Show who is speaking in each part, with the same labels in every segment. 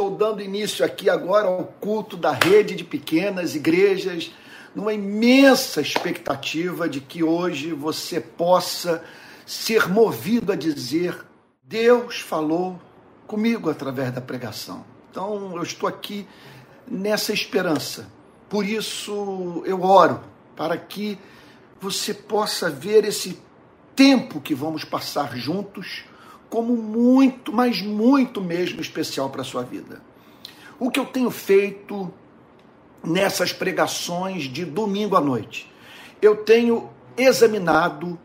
Speaker 1: estou dando início aqui agora ao culto da rede de pequenas igrejas, numa imensa expectativa de que hoje você possa ser movido a dizer: Deus falou comigo através da pregação. Então eu estou aqui nessa esperança. Por isso eu oro para que você possa ver esse tempo que vamos passar juntos como muito, mas muito mesmo especial para a sua vida. O que eu tenho feito nessas pregações de domingo à noite? Eu tenho examinado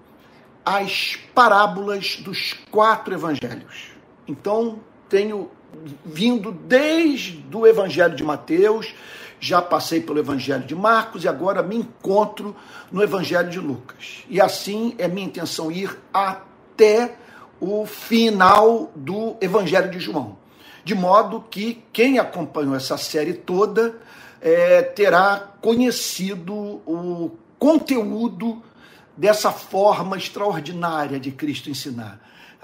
Speaker 1: as parábolas dos quatro evangelhos. Então, tenho vindo desde o evangelho de Mateus, já passei pelo evangelho de Marcos e agora me encontro no evangelho de Lucas. E assim é minha intenção ir até o final do Evangelho de João. De modo que quem acompanhou essa série toda é, terá conhecido o conteúdo dessa forma extraordinária de Cristo ensinar,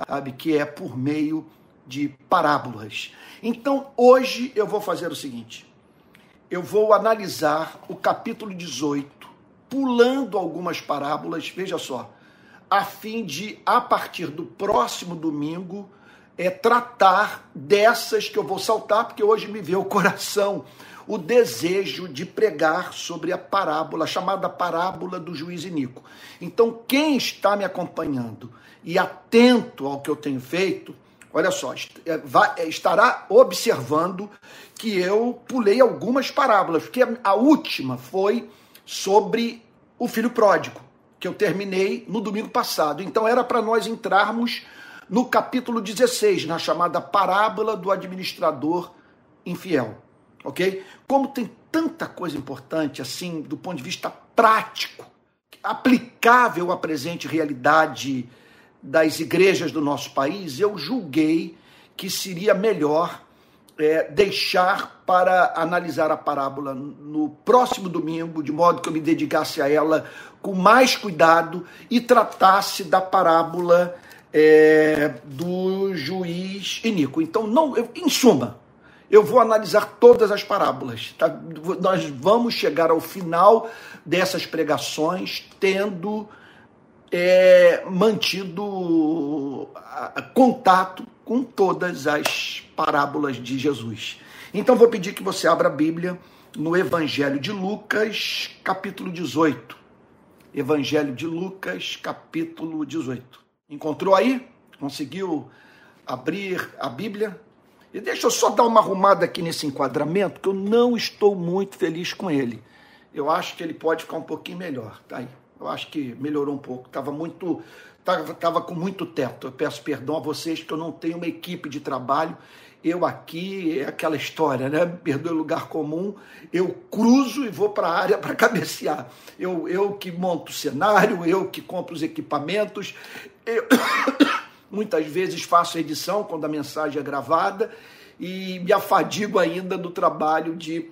Speaker 1: sabe? Que é por meio de parábolas. Então, hoje eu vou fazer o seguinte: eu vou analisar o capítulo 18, pulando algumas parábolas, veja só a fim de, a partir do próximo domingo, é, tratar dessas que eu vou saltar, porque hoje me veio o coração o desejo de pregar sobre a parábola, chamada parábola do juiz Inico. Então, quem está me acompanhando e atento ao que eu tenho feito, olha só, é, é, estará observando que eu pulei algumas parábolas, porque a última foi sobre o filho pródigo que eu terminei no domingo passado. Então era para nós entrarmos no capítulo 16, na chamada parábola do administrador infiel. OK? Como tem tanta coisa importante assim do ponto de vista prático, aplicável à presente realidade das igrejas do nosso país, eu julguei que seria melhor é, deixar para analisar a parábola no próximo domingo, de modo que eu me dedicasse a ela com mais cuidado e tratasse da parábola é, do juiz Inico. Então, não, eu, em suma, eu vou analisar todas as parábolas. Tá? Nós vamos chegar ao final dessas pregações tendo é, mantido contato com todas as parábolas de Jesus. Então vou pedir que você abra a Bíblia no Evangelho de Lucas, capítulo 18. Evangelho de Lucas, capítulo 18. Encontrou aí? Conseguiu abrir a Bíblia? E deixa eu só dar uma arrumada aqui nesse enquadramento, que eu não estou muito feliz com ele. Eu acho que ele pode ficar um pouquinho melhor, tá aí. Eu acho que melhorou um pouco. Estava muito, tava, tava com muito teto. Eu peço perdão a vocês que eu não tenho uma equipe de trabalho. Eu aqui é aquela história, né? Perdoe lugar comum. Eu cruzo e vou para a área para cabecear. Eu, eu que monto o cenário, eu que compro os equipamentos. Eu, muitas vezes faço edição quando a mensagem é gravada e me afadigo ainda do trabalho de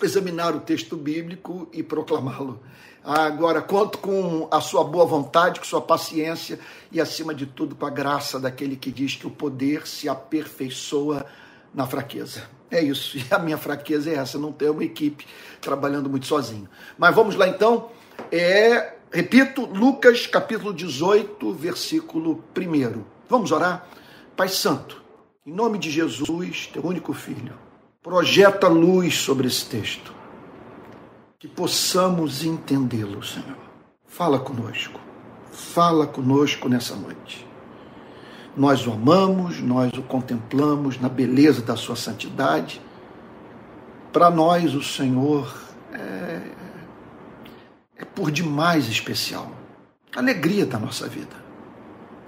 Speaker 1: examinar o texto bíblico e proclamá-lo. Agora, conto com a sua boa vontade, com sua paciência e, acima de tudo, com a graça daquele que diz que o poder se aperfeiçoa na fraqueza. É isso. E a minha fraqueza é essa, não ter uma equipe trabalhando muito sozinho. Mas vamos lá então. É, repito, Lucas capítulo 18, versículo 1. Vamos orar? Pai Santo, em nome de Jesus, teu único filho, projeta luz sobre esse texto que possamos entendê-lo, Senhor. Fala conosco, fala conosco nessa noite. Nós o amamos, nós o contemplamos na beleza da sua santidade. Para nós, o Senhor é, é por demais especial. Alegria da nossa vida,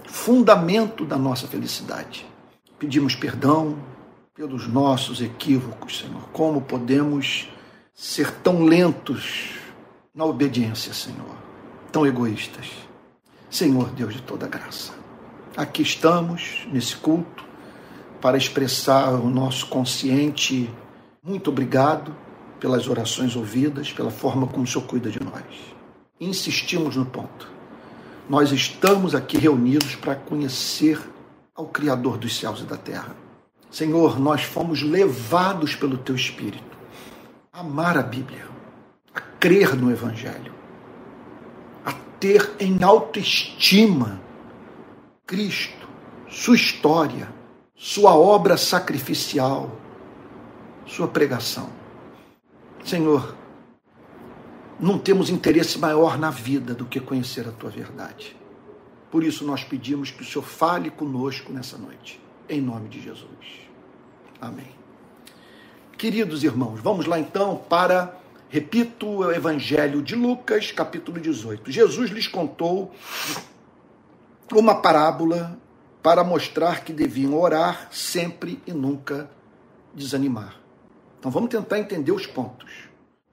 Speaker 1: fundamento da nossa felicidade. Pedimos perdão pelos nossos equívocos, Senhor. Como podemos ser tão lentos na obediência, Senhor, tão egoístas. Senhor Deus de toda graça, aqui estamos nesse culto para expressar o nosso consciente muito obrigado pelas orações ouvidas, pela forma como o Senhor cuida de nós. Insistimos no ponto. Nós estamos aqui reunidos para conhecer ao Criador dos céus e da terra. Senhor, nós fomos levados pelo teu Espírito amar a Bíblia, a crer no Evangelho, a ter em autoestima Cristo, sua história, sua obra sacrificial, sua pregação. Senhor, não temos interesse maior na vida do que conhecer a tua verdade. Por isso nós pedimos que o Senhor fale conosco nessa noite, em nome de Jesus. Amém. Queridos irmãos, vamos lá então para, repito, o Evangelho de Lucas, capítulo 18. Jesus lhes contou uma parábola para mostrar que deviam orar sempre e nunca desanimar. Então vamos tentar entender os pontos.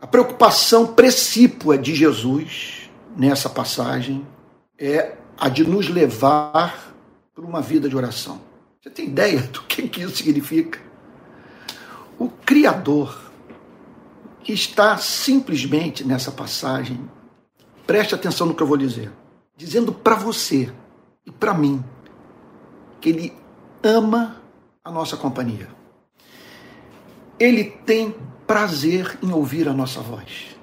Speaker 1: A preocupação precípua de Jesus nessa passagem é a de nos levar para uma vida de oração. Você tem ideia do que, que isso significa? O Criador que está simplesmente nessa passagem, preste atenção no que eu vou dizer, dizendo para você e para mim que Ele ama a nossa companhia. Ele tem prazer em ouvir a nossa voz.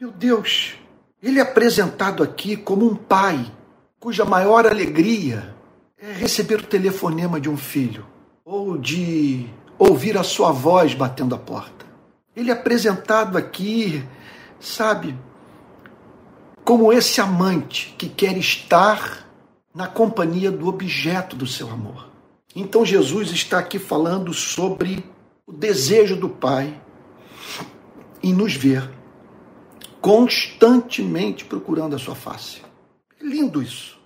Speaker 1: Meu Deus, ele é apresentado aqui como um pai cuja maior alegria é receber o telefonema de um filho ou de ouvir a sua voz batendo a porta. Ele é apresentado aqui, sabe, como esse amante que quer estar na companhia do objeto do seu amor. Então Jesus está aqui falando sobre o desejo do Pai em nos ver constantemente procurando a sua face. É lindo isso.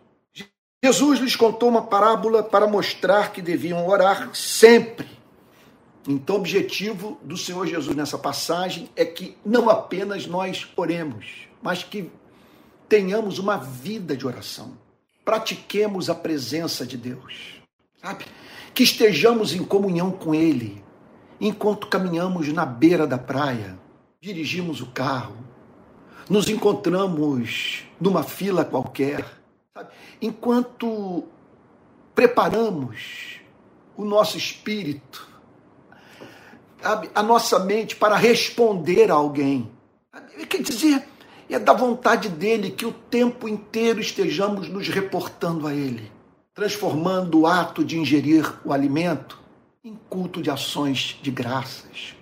Speaker 1: Jesus lhes contou uma parábola para mostrar que deviam orar sempre. Então, o objetivo do Senhor Jesus nessa passagem é que não apenas nós oremos, mas que tenhamos uma vida de oração. Pratiquemos a presença de Deus, sabe? Que estejamos em comunhão com Ele, enquanto caminhamos na beira da praia, dirigimos o carro, nos encontramos numa fila qualquer, sabe? enquanto preparamos o nosso espírito? A nossa mente para responder a alguém. Quer dizer, é da vontade dele que o tempo inteiro estejamos nos reportando a ele, transformando o ato de ingerir o alimento em culto de ações de graças.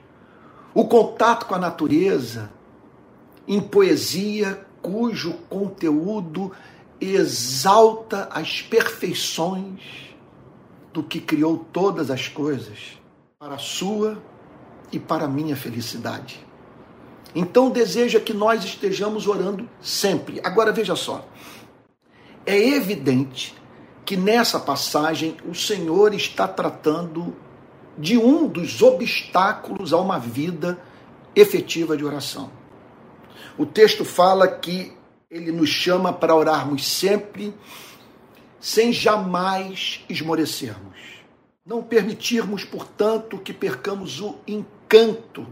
Speaker 1: O contato com a natureza em poesia cujo conteúdo exalta as perfeições do que criou todas as coisas para a sua e para minha felicidade. Então deseja que nós estejamos orando sempre. Agora veja só. É evidente que nessa passagem o Senhor está tratando de um dos obstáculos a uma vida efetiva de oração. O texto fala que ele nos chama para orarmos sempre, sem jamais esmorecermos. Não permitirmos, portanto, que percamos o encanto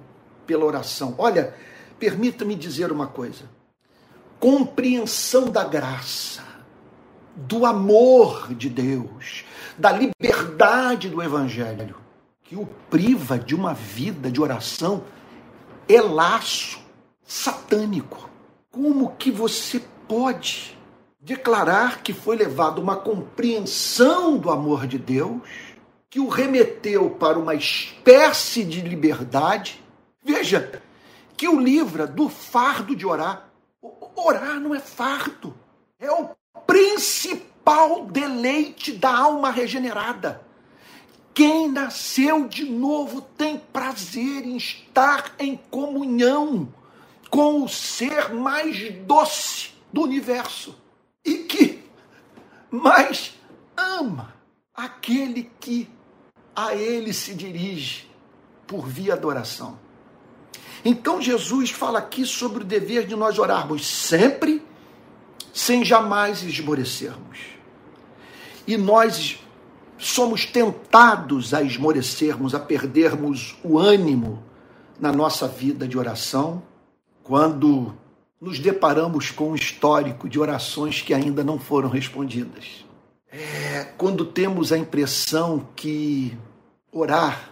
Speaker 1: pela oração. Olha, permita-me dizer uma coisa. Compreensão da graça, do amor de Deus, da liberdade do Evangelho que o priva de uma vida de oração é laço satânico. Como que você pode declarar que foi levado uma compreensão do amor de Deus que o remeteu para uma espécie de liberdade? Veja, que o livra do fardo de orar. Orar não é fardo, é o principal deleite da alma regenerada. Quem nasceu de novo tem prazer em estar em comunhão com o ser mais doce do universo e que mais ama aquele que a ele se dirige por via adoração. Então Jesus fala aqui sobre o dever de nós orarmos sempre, sem jamais esmorecermos. E nós somos tentados a esmorecermos, a perdermos o ânimo na nossa vida de oração, quando nos deparamos com um histórico de orações que ainda não foram respondidas. É, quando temos a impressão que orar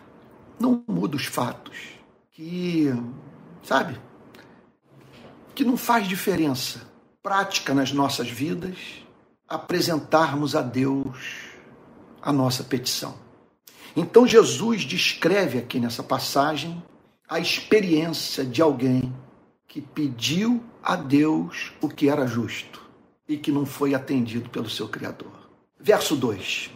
Speaker 1: não muda os fatos, que, sabe, que não faz diferença prática nas nossas vidas apresentarmos a Deus a nossa petição. Então Jesus descreve aqui nessa passagem a experiência de alguém que pediu a Deus o que era justo e que não foi atendido pelo seu Criador. Verso 2.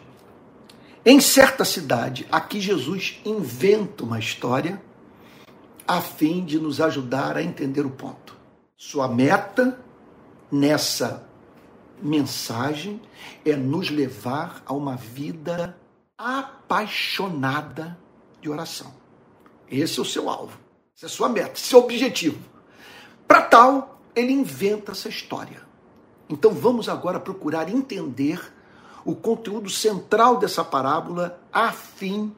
Speaker 1: Em certa cidade, aqui Jesus inventa uma história a fim de nos ajudar a entender o ponto. Sua meta nessa mensagem é nos levar a uma vida apaixonada de oração. Esse é o seu alvo, essa é a sua meta, seu objetivo. Para tal, ele inventa essa história. Então vamos agora procurar entender o conteúdo central dessa parábola a fim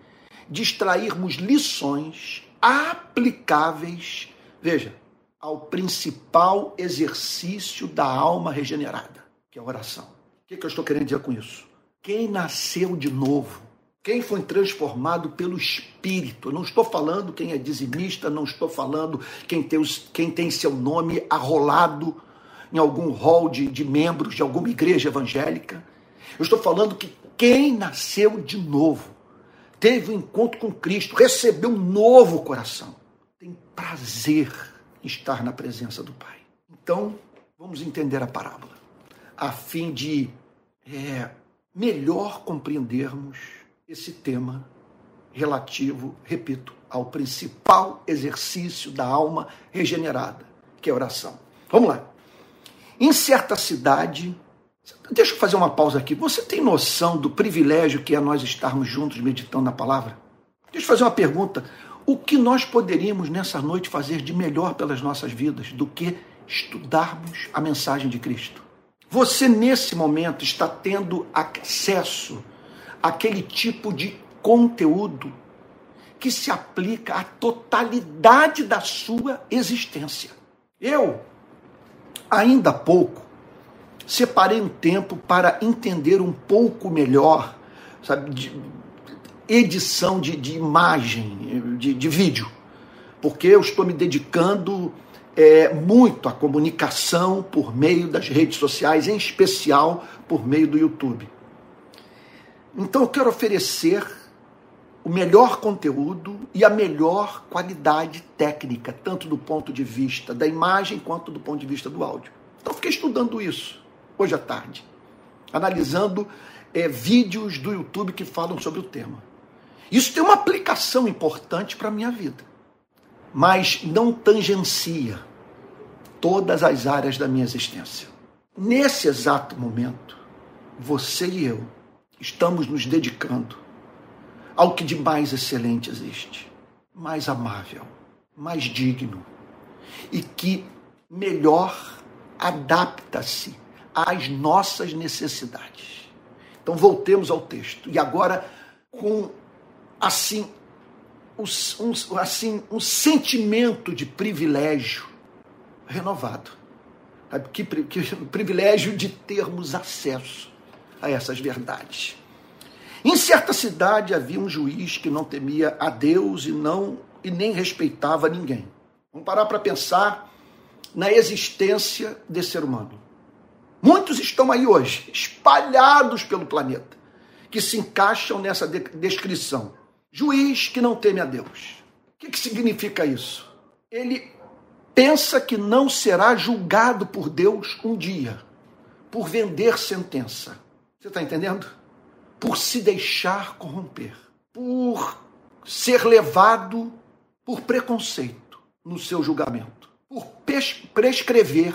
Speaker 1: de extrairmos lições aplicáveis, veja, ao principal exercício da alma regenerada, que é a oração. O que, que eu estou querendo dizer com isso? Quem nasceu de novo, quem foi transformado pelo Espírito, não estou falando quem é dizimista, não estou falando quem tem, os, quem tem seu nome arrolado em algum hall de, de membros de alguma igreja evangélica, eu estou falando que quem nasceu de novo, teve um encontro com Cristo, recebeu um novo coração, tem prazer em estar na presença do Pai. Então, vamos entender a parábola, a fim de é, melhor compreendermos esse tema relativo, repito, ao principal exercício da alma regenerada, que é a oração. Vamos lá. Em certa cidade, Deixa eu fazer uma pausa aqui. Você tem noção do privilégio que é nós estarmos juntos meditando na palavra? Deixa eu fazer uma pergunta. O que nós poderíamos nessa noite fazer de melhor pelas nossas vidas do que estudarmos a mensagem de Cristo? Você, nesse momento, está tendo acesso àquele tipo de conteúdo que se aplica à totalidade da sua existência. Eu, ainda há pouco, separei um tempo para entender um pouco melhor, sabe, de edição de, de imagem, de, de vídeo, porque eu estou me dedicando é, muito à comunicação por meio das redes sociais, em especial por meio do YouTube. Então eu quero oferecer o melhor conteúdo e a melhor qualidade técnica, tanto do ponto de vista da imagem quanto do ponto de vista do áudio. Então fiquei estudando isso hoje à tarde, analisando é, vídeos do YouTube que falam sobre o tema. Isso tem uma aplicação importante para a minha vida, mas não tangencia todas as áreas da minha existência. Nesse exato momento, você e eu estamos nos dedicando ao que de mais excelente existe, mais amável, mais digno e que melhor adapta-se às nossas necessidades. Então voltemos ao texto. E agora com assim um, assim um sentimento de privilégio renovado. Que, que privilégio de termos acesso a essas verdades. Em certa cidade havia um juiz que não temia a Deus e não e nem respeitava ninguém. Vamos parar para pensar na existência desse ser humano. Muitos estão aí hoje, espalhados pelo planeta, que se encaixam nessa de descrição. Juiz que não teme a Deus. O que, que significa isso? Ele pensa que não será julgado por Deus um dia, por vender sentença. Você está entendendo? Por se deixar corromper, por ser levado por preconceito no seu julgamento, por prescrever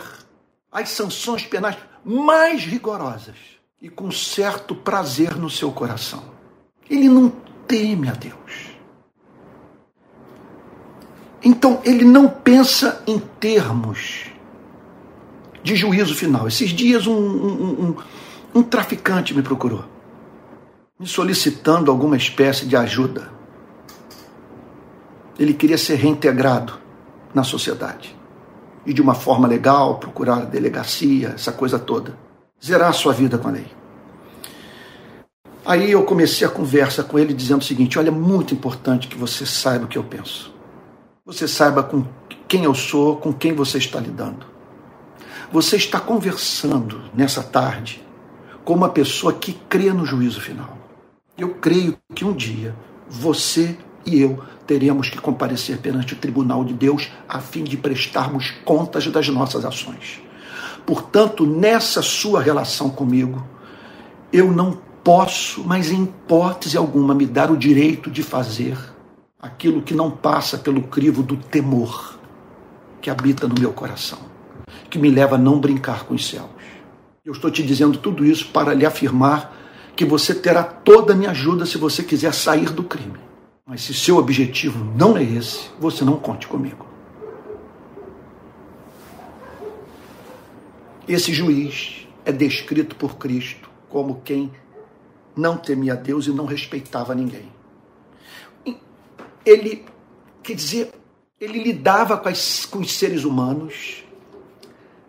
Speaker 1: as sanções penais mais rigorosas e com certo prazer no seu coração. Ele não teme a Deus. Então, ele não pensa em termos de juízo final. Esses dias, um, um, um, um traficante me procurou, me solicitando alguma espécie de ajuda. Ele queria ser reintegrado na sociedade e de uma forma legal, procurar a delegacia, essa coisa toda. Zerar a sua vida com a lei. Aí eu comecei a conversa com ele dizendo o seguinte: olha, é muito importante que você saiba o que eu penso. Você saiba com quem eu sou, com quem você está lidando. Você está conversando nessa tarde com uma pessoa que crê no juízo final. Eu creio que um dia você e eu teremos que comparecer perante o tribunal de Deus a fim de prestarmos contas das nossas ações. Portanto, nessa sua relação comigo, eu não posso, mas em hipótese alguma, me dar o direito de fazer aquilo que não passa pelo crivo do temor que habita no meu coração, que me leva a não brincar com os céus. Eu estou te dizendo tudo isso para lhe afirmar que você terá toda a minha ajuda se você quiser sair do crime. Mas se seu objetivo não é esse, você não conte comigo. Esse juiz é descrito por Cristo como quem não temia Deus e não respeitava ninguém. Ele, quer dizer, ele lidava com, as, com os seres humanos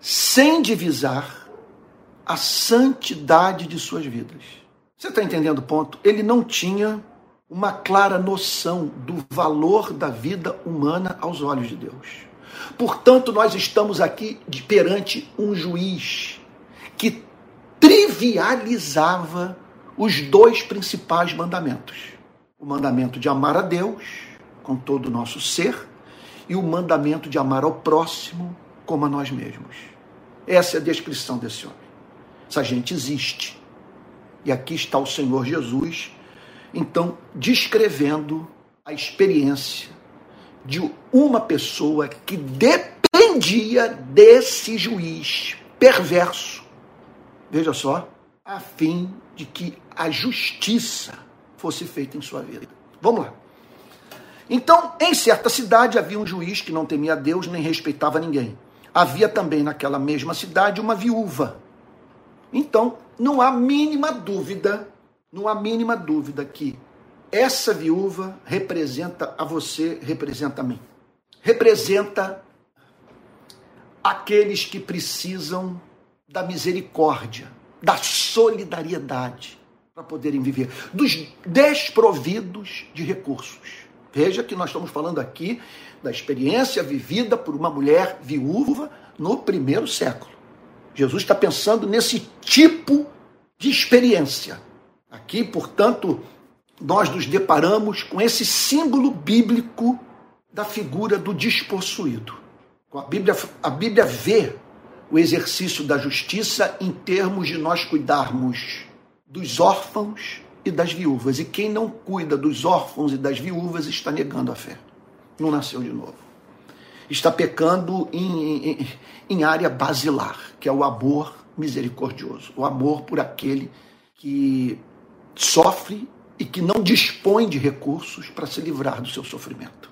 Speaker 1: sem divisar a santidade de suas vidas. Você está entendendo o ponto? Ele não tinha uma clara noção do valor da vida humana aos olhos de Deus. Portanto, nós estamos aqui perante um juiz que trivializava os dois principais mandamentos: o mandamento de amar a Deus com todo o nosso ser e o mandamento de amar ao próximo como a nós mesmos. Essa é a descrição desse homem. Essa gente existe. E aqui está o Senhor Jesus então, descrevendo a experiência de uma pessoa que dependia desse juiz perverso, veja só, a fim de que a justiça fosse feita em sua vida. Vamos lá. Então, em certa cidade havia um juiz que não temia Deus nem respeitava ninguém. Havia também naquela mesma cidade uma viúva. Então, não há mínima dúvida não há mínima dúvida que essa viúva representa a você, representa a mim. Representa aqueles que precisam da misericórdia, da solidariedade para poderem viver, dos desprovidos de recursos. Veja que nós estamos falando aqui da experiência vivida por uma mulher viúva no primeiro século. Jesus está pensando nesse tipo de experiência. Aqui, portanto, nós nos deparamos com esse símbolo bíblico da figura do despossuído. A Bíblia, a Bíblia vê o exercício da justiça em termos de nós cuidarmos dos órfãos e das viúvas. E quem não cuida dos órfãos e das viúvas está negando a fé. Não nasceu de novo. Está pecando em, em, em área basilar, que é o amor misericordioso, o amor por aquele que sofre e que não dispõe de recursos para se livrar do seu sofrimento.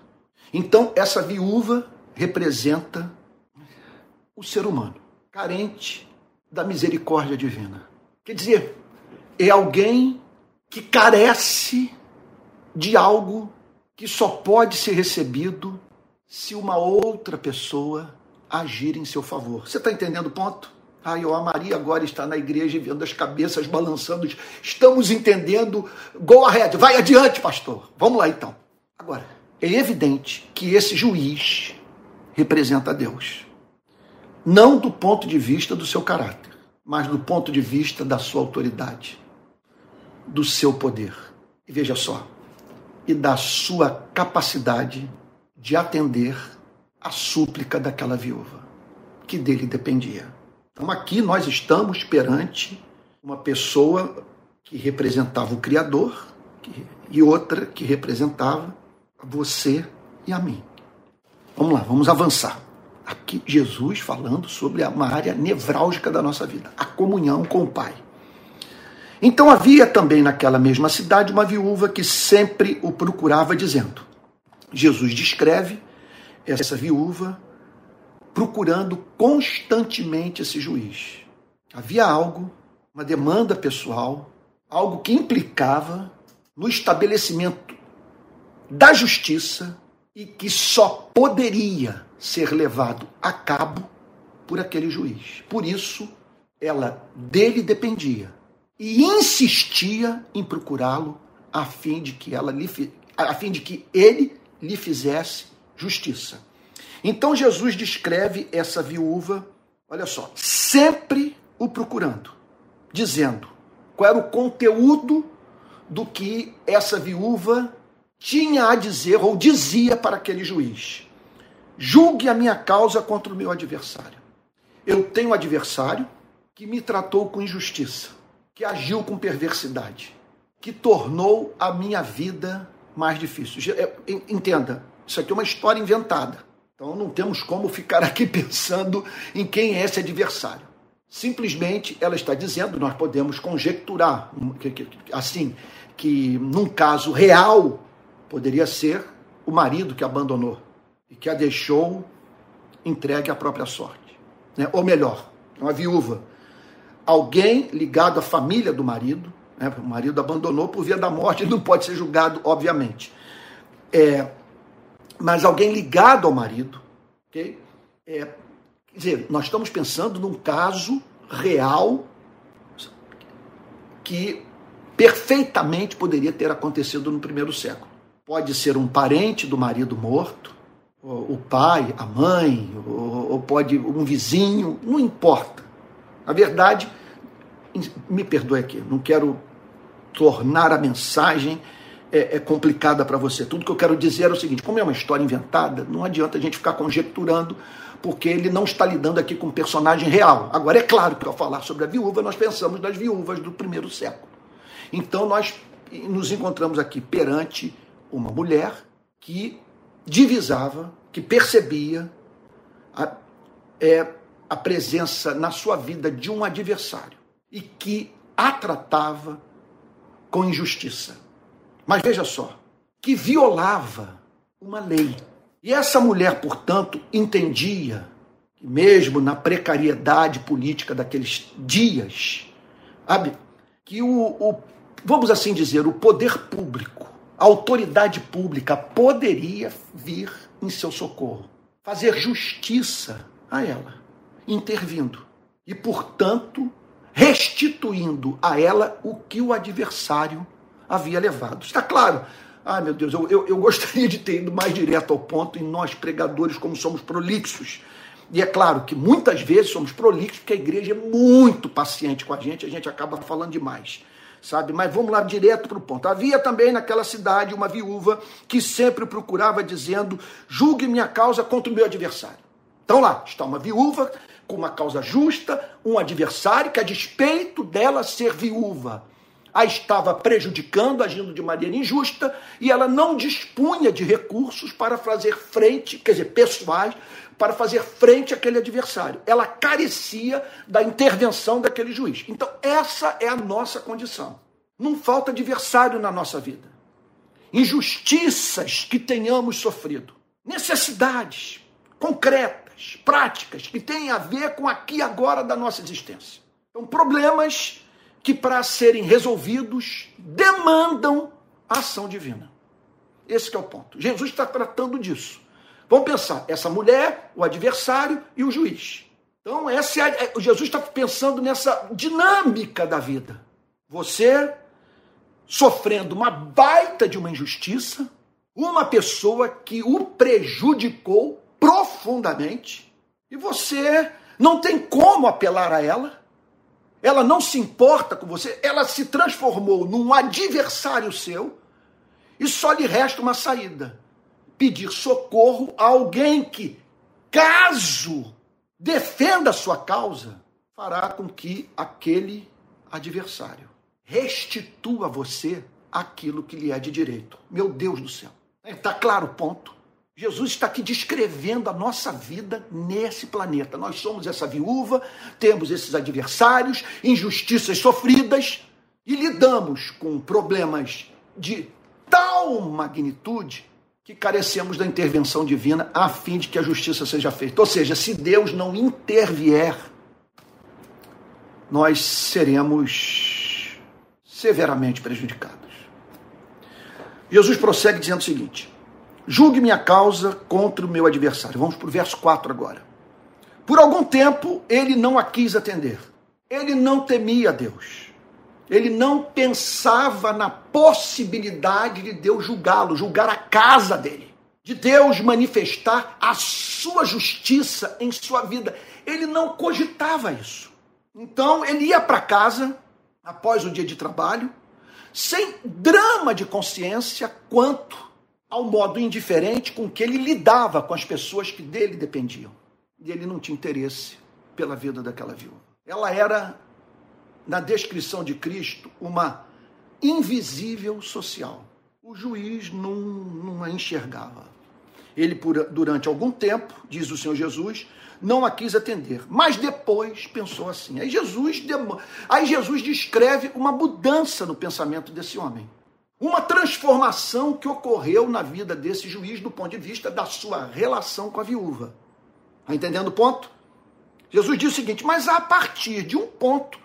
Speaker 1: Então, essa viúva representa o ser humano, carente da misericórdia divina. Quer dizer, é alguém que carece de algo que só pode ser recebido se uma outra pessoa agir em seu favor. Você está entendendo o ponto? Ai, ó, a Maria agora está na igreja vendo as cabeças balançando. Estamos entendendo. Go ahead, vai adiante, pastor. Vamos lá então. Agora, é evidente que esse juiz representa Deus. Não do ponto de vista do seu caráter, mas do ponto de vista da sua autoridade, do seu poder. E veja só, e da sua capacidade de atender a súplica daquela viúva, que dele dependia. Então aqui nós estamos perante uma pessoa que representava o Criador e outra que representava você e a mim. Vamos lá, vamos avançar. Aqui Jesus falando sobre uma área nevrálgica da nossa vida, a comunhão com o Pai. Então havia também naquela mesma cidade uma viúva que sempre o procurava, dizendo: Jesus descreve essa viúva procurando constantemente esse juiz. Havia algo, uma demanda pessoal, algo que implicava no estabelecimento da justiça e que só poderia ser levado a cabo por aquele juiz. Por isso, ela dele dependia e insistia em procurá-lo a fim de que ela lhe, a fim de que ele lhe fizesse justiça. Então Jesus descreve essa viúva, olha só, sempre o procurando, dizendo qual era o conteúdo do que essa viúva tinha a dizer ou dizia para aquele juiz. Julgue a minha causa contra o meu adversário. Eu tenho um adversário que me tratou com injustiça, que agiu com perversidade, que tornou a minha vida mais difícil. É, entenda, isso aqui é uma história inventada. Então não temos como ficar aqui pensando em quem é esse adversário. Simplesmente ela está dizendo, nós podemos conjecturar, assim, que num caso real poderia ser o marido que abandonou e que a deixou entregue à própria sorte. Né? Ou melhor, uma viúva. Alguém ligado à família do marido, né? o marido abandonou por via da morte, ele não pode ser julgado, obviamente. É, mas alguém ligado ao marido, ok? É, quer dizer, nós estamos pensando num caso real que perfeitamente poderia ter acontecido no primeiro século. Pode ser um parente do marido morto, o pai, a mãe, ou pode um vizinho, não importa. Na verdade, me perdoe aqui, não quero tornar a mensagem é, é complicada para você. Tudo que eu quero dizer é o seguinte: como é uma história inventada, não adianta a gente ficar conjecturando, porque ele não está lidando aqui com um personagem real. Agora, é claro que ao falar sobre a viúva, nós pensamos nas viúvas do primeiro século. Então, nós nos encontramos aqui perante uma mulher que divisava, que percebia a, é, a presença na sua vida de um adversário e que a tratava com injustiça mas veja só, que violava uma lei. E essa mulher, portanto, entendia que, mesmo na precariedade política daqueles dias, sabe, que o, o, vamos assim dizer, o poder público, a autoridade pública poderia vir em seu socorro, fazer justiça a ela, intervindo e, portanto, restituindo a ela o que o adversário havia levado. Está claro. Ah, meu Deus, eu, eu, eu gostaria de ter ido mais direto ao ponto, e nós, pregadores, como somos prolixos. E é claro que muitas vezes somos prolixos, porque a igreja é muito paciente com a gente, a gente acaba falando demais sabe? Mas vamos lá direto para o ponto. Havia também naquela cidade uma viúva que sempre procurava dizendo: julgue minha causa contra o meu adversário. Então lá está uma viúva com uma causa justa, um adversário que, a despeito dela ser viúva, a estava prejudicando, agindo de maneira injusta, e ela não dispunha de recursos para fazer frente, quer dizer, pessoais, para fazer frente àquele adversário. Ela carecia da intervenção daquele juiz. Então, essa é a nossa condição. Não falta adversário na nossa vida. Injustiças que tenhamos sofrido. Necessidades concretas, práticas, que têm a ver com aqui e agora da nossa existência. Então, problemas que, para serem resolvidos, demandam a ação divina. Esse é o ponto. Jesus está tratando disso. Vamos pensar, essa mulher, o adversário e o juiz. Então, essa é, é Jesus está pensando nessa dinâmica da vida. Você sofrendo uma baita de uma injustiça, uma pessoa que o prejudicou profundamente, e você não tem como apelar a ela, ela não se importa com você, ela se transformou num adversário seu e só lhe resta uma saída: pedir socorro a alguém que, caso defenda a sua causa, fará com que aquele adversário restitua a você aquilo que lhe é de direito. Meu Deus do céu. Está claro o ponto? Jesus está aqui descrevendo a nossa vida nesse planeta. Nós somos essa viúva, temos esses adversários, injustiças sofridas e lidamos com problemas de tal magnitude que carecemos da intervenção divina a fim de que a justiça seja feita. Ou seja, se Deus não intervier, nós seremos severamente prejudicados. Jesus prossegue dizendo o seguinte: Julgue minha causa contra o meu adversário. Vamos para o verso 4 agora. Por algum tempo ele não a quis atender. Ele não temia Deus. Ele não pensava na possibilidade de Deus julgá-lo, julgar a casa dele, de Deus manifestar a sua justiça em sua vida. Ele não cogitava isso. Então ele ia para casa após o dia de trabalho, sem drama de consciência quanto ao modo indiferente com que ele lidava com as pessoas que dele dependiam. E ele não tinha interesse pela vida daquela viúva. Ela era na descrição de Cristo, uma invisível social. O juiz não, não a enxergava. Ele, por, durante algum tempo, diz o Senhor Jesus, não a quis atender. Mas depois pensou assim. Aí Jesus, aí Jesus descreve uma mudança no pensamento desse homem. Uma transformação que ocorreu na vida desse juiz do ponto de vista da sua relação com a viúva. Está entendendo o ponto? Jesus diz o seguinte: mas a partir de um ponto,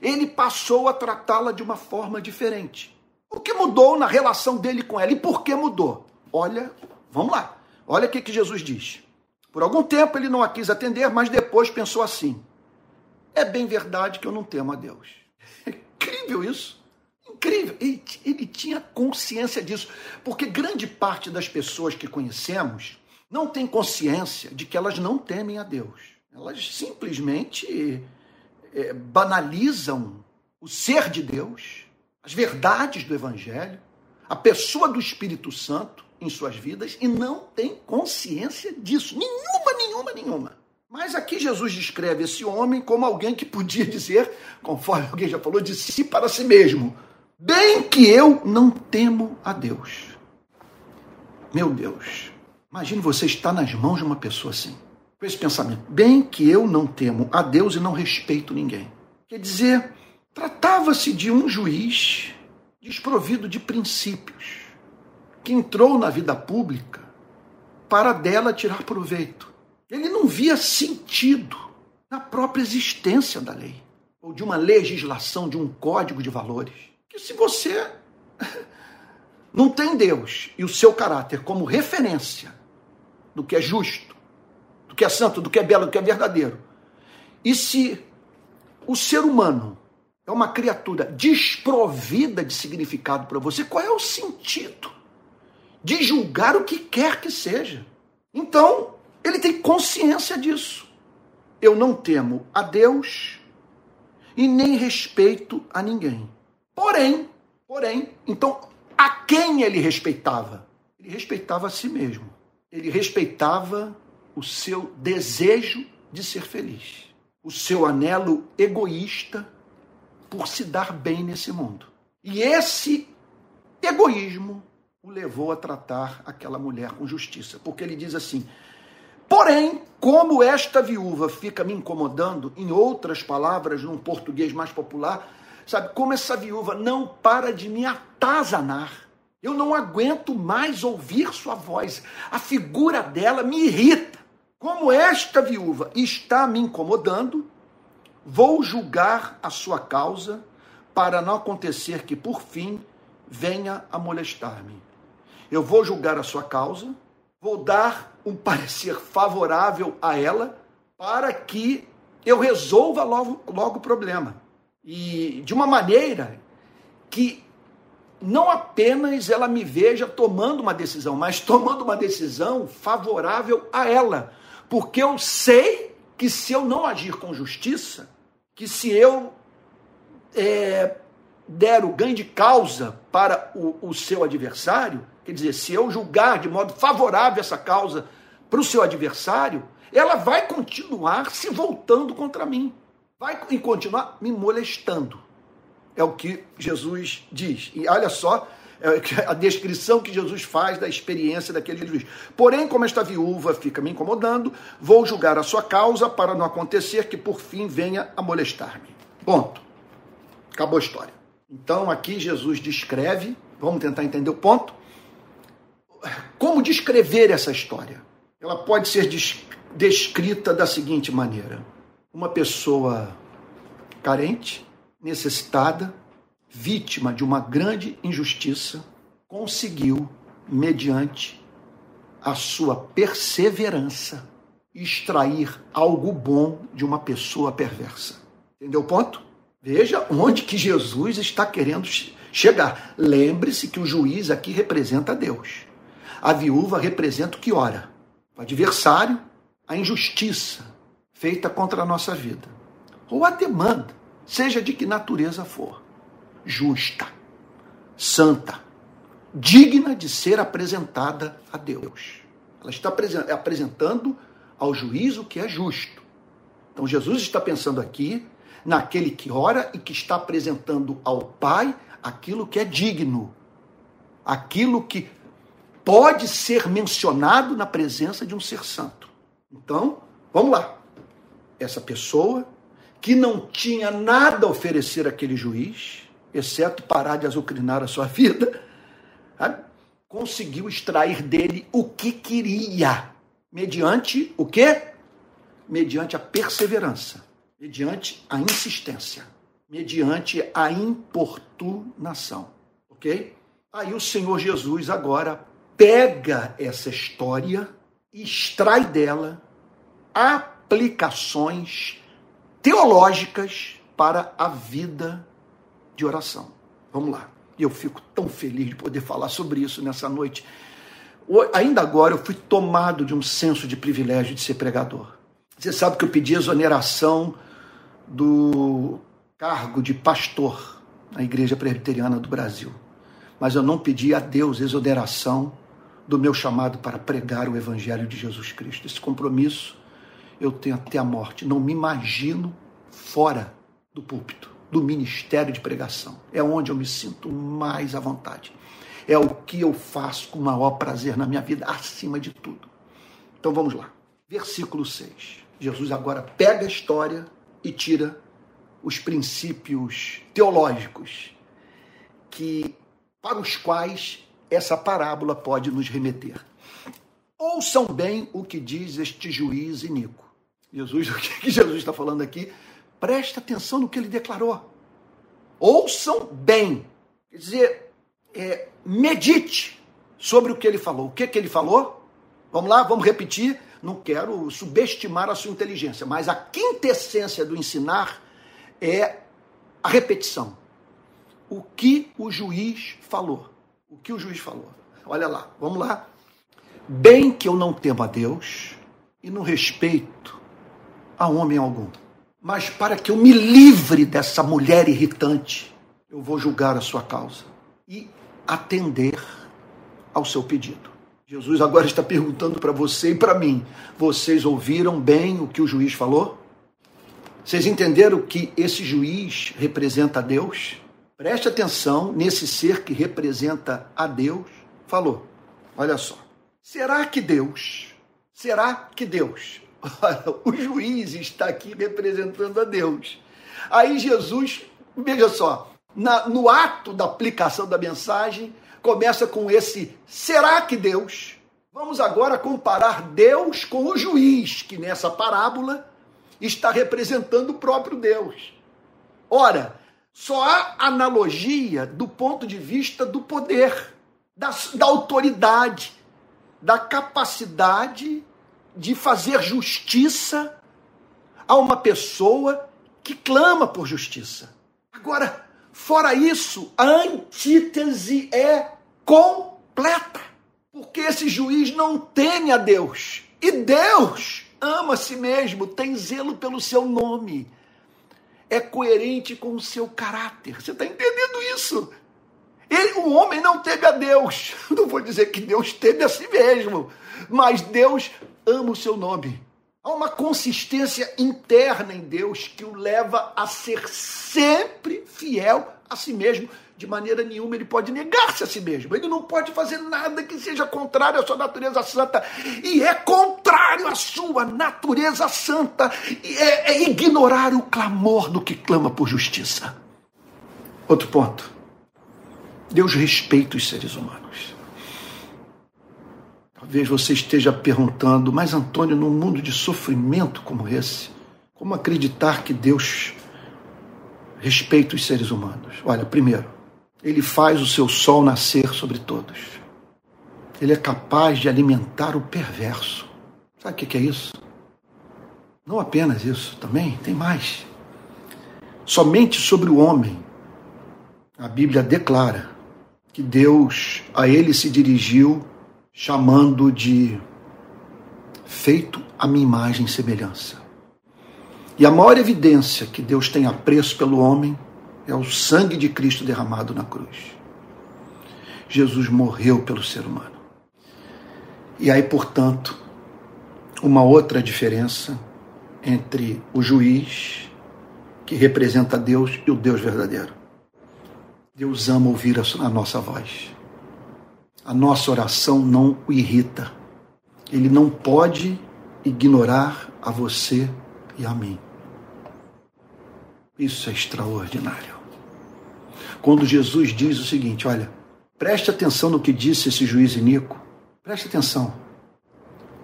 Speaker 1: ele passou a tratá-la de uma forma diferente. O que mudou na relação dele com ela? E por que mudou? Olha, vamos lá. Olha o que, Jesus diz. Por algum tempo ele não a quis atender, mas depois pensou assim: é bem verdade que eu não temo a Deus. É incrível isso. Incrível. Ele, ele tinha consciência disso. Porque grande parte das pessoas que conhecemos não tem consciência de que elas não temem a Deus. Elas simplesmente é, banalizam o ser de Deus, as verdades do Evangelho, a pessoa do Espírito Santo em suas vidas e não tem consciência disso. Nenhuma, nenhuma, nenhuma. Mas aqui Jesus descreve esse homem como alguém que podia dizer, conforme alguém já falou, de si para si mesmo: Bem que eu não temo a Deus. Meu Deus, imagine você estar nas mãos de uma pessoa assim com esse pensamento. Bem que eu não temo a Deus e não respeito ninguém. Quer dizer, tratava-se de um juiz desprovido de princípios, que entrou na vida pública para dela tirar proveito. Ele não via sentido na própria existência da lei, ou de uma legislação, de um código de valores. Que se você não tem Deus e o seu caráter como referência do que é justo, do que é santo, do que é belo, do que é verdadeiro. E se o ser humano é uma criatura desprovida de significado para você, qual é o sentido de julgar o que quer que seja? Então, ele tem consciência disso. Eu não temo a Deus e nem respeito a ninguém. Porém, porém, então a quem ele respeitava? Ele respeitava a si mesmo. Ele respeitava o seu desejo de ser feliz, o seu anelo egoísta por se dar bem nesse mundo. E esse egoísmo o levou a tratar aquela mulher com justiça, porque ele diz assim: Porém, como esta viúva fica me incomodando, em outras palavras, num português mais popular, sabe, como essa viúva não para de me atazanar. Eu não aguento mais ouvir sua voz. A figura dela me irrita. Como esta viúva está me incomodando, vou julgar a sua causa para não acontecer que, por fim, venha a molestar-me. Eu vou julgar a sua causa, vou dar um parecer favorável a ela para que eu resolva logo, logo o problema. E de uma maneira que não apenas ela me veja tomando uma decisão, mas tomando uma decisão favorável a ela. Porque eu sei que se eu não agir com justiça, que se eu é, der o ganho de causa para o, o seu adversário, quer dizer, se eu julgar de modo favorável essa causa para o seu adversário, ela vai continuar se voltando contra mim, vai continuar me molestando. É o que Jesus diz. E olha só é, a descrição que Jesus faz da experiência daquele juiz. Porém, como esta viúva fica me incomodando, vou julgar a sua causa para não acontecer que por fim venha a molestar-me. Ponto. Acabou a história. Então aqui Jesus descreve, vamos tentar entender o ponto. Como descrever essa história? Ela pode ser descrita da seguinte maneira: uma pessoa carente, necessitada, vítima de uma grande injustiça, conseguiu, mediante a sua perseverança, extrair algo bom de uma pessoa perversa. Entendeu o ponto? Veja onde que Jesus está querendo chegar. Lembre-se que o juiz aqui representa Deus. A viúva representa o que ora, o adversário, a injustiça feita contra a nossa vida, ou a demanda, seja de que natureza for, justa, santa, digna de ser apresentada a Deus. Ela está apresentando ao juiz o que é justo. Então Jesus está pensando aqui naquele que ora e que está apresentando ao Pai aquilo que é digno, aquilo que pode ser mencionado na presença de um ser santo. Então, vamos lá. Essa pessoa que não tinha nada a oferecer àquele juiz, exceto parar de azucrinar a sua vida, conseguiu extrair dele o que queria, mediante o quê? Mediante a perseverança mediante a insistência, mediante a importunação. Ok? Aí o Senhor Jesus agora pega essa história extrai dela aplicações teológicas para a vida de oração. Vamos lá. E eu fico tão feliz de poder falar sobre isso nessa noite. Ainda agora eu fui tomado de um senso de privilégio de ser pregador. Você sabe que eu pedi exoneração do cargo de pastor na Igreja Presbiteriana do Brasil. Mas eu não pedi a Deus exoneração do meu chamado para pregar o Evangelho de Jesus Cristo. Esse compromisso eu tenho até a morte. Não me imagino fora do púlpito, do ministério de pregação. É onde eu me sinto mais à vontade. É o que eu faço com maior prazer na minha vida, acima de tudo. Então vamos lá. Versículo 6. Jesus agora pega a história e tira os princípios teológicos que para os quais essa parábola pode nos remeter. Ouçam bem o que diz este juiz iníquo. Jesus, o que Jesus está falando aqui? Presta atenção no que ele declarou. Ouçam bem. Quer dizer, é, medite sobre o que ele falou. O que, que ele falou? Vamos lá, vamos repetir não quero subestimar a sua inteligência, mas a quintessência do ensinar é a repetição. O que o juiz falou? O que o juiz falou? Olha lá, vamos lá. Bem que eu não temo a Deus e não respeito a homem algum, mas para que eu me livre dessa mulher irritante, eu vou julgar a sua causa e atender ao seu pedido. Jesus agora está perguntando para você e para mim: vocês ouviram bem o que o juiz falou? Vocês entenderam que esse juiz representa a Deus? Preste atenção nesse ser que representa a Deus. Falou: olha só. Será que Deus, será que Deus, o juiz está aqui representando a Deus. Aí Jesus, veja só, na, no ato da aplicação da mensagem, começa com esse será que Deus? Vamos agora comparar Deus com o juiz, que nessa parábola está representando o próprio Deus. Ora, só há analogia do ponto de vista do poder, da, da autoridade, da capacidade de fazer justiça a uma pessoa que clama por justiça. Agora, Fora isso, a antítese é completa. Porque esse juiz não teme a Deus. E Deus ama a si mesmo, tem zelo pelo seu nome. É coerente com o seu caráter. Você está entendendo isso? Ele, o homem não teme a Deus. Não vou dizer que Deus teme a si mesmo, mas Deus ama o seu nome. Há uma consistência interna em Deus que o leva a ser sempre fiel a si mesmo. De maneira nenhuma ele pode negar-se a si mesmo. Ele não pode fazer nada que seja contrário à sua natureza santa. E é contrário à sua natureza santa. É, é ignorar o clamor do que clama por justiça. Outro ponto. Deus respeita os seres humanos. Talvez você esteja perguntando, mas Antônio, num mundo de sofrimento como esse, como acreditar que Deus respeita os seres humanos? Olha, primeiro, ele faz o seu sol nascer sobre todos. Ele é capaz de alimentar o perverso. Sabe o que é isso? Não apenas isso, também tem mais. somente sobre o homem, a Bíblia declara que Deus a ele se dirigiu chamando de feito a minha imagem e semelhança. E a maior evidência que Deus tem apreço pelo homem é o sangue de Cristo derramado na cruz. Jesus morreu pelo ser humano. E aí, portanto, uma outra diferença entre o juiz, que representa Deus, e o Deus verdadeiro. Deus ama ouvir a nossa voz. A nossa oração não o irrita. Ele não pode ignorar a você e a mim. Isso é extraordinário. Quando Jesus diz o seguinte: olha, preste atenção no que disse esse juiz Inico, preste atenção.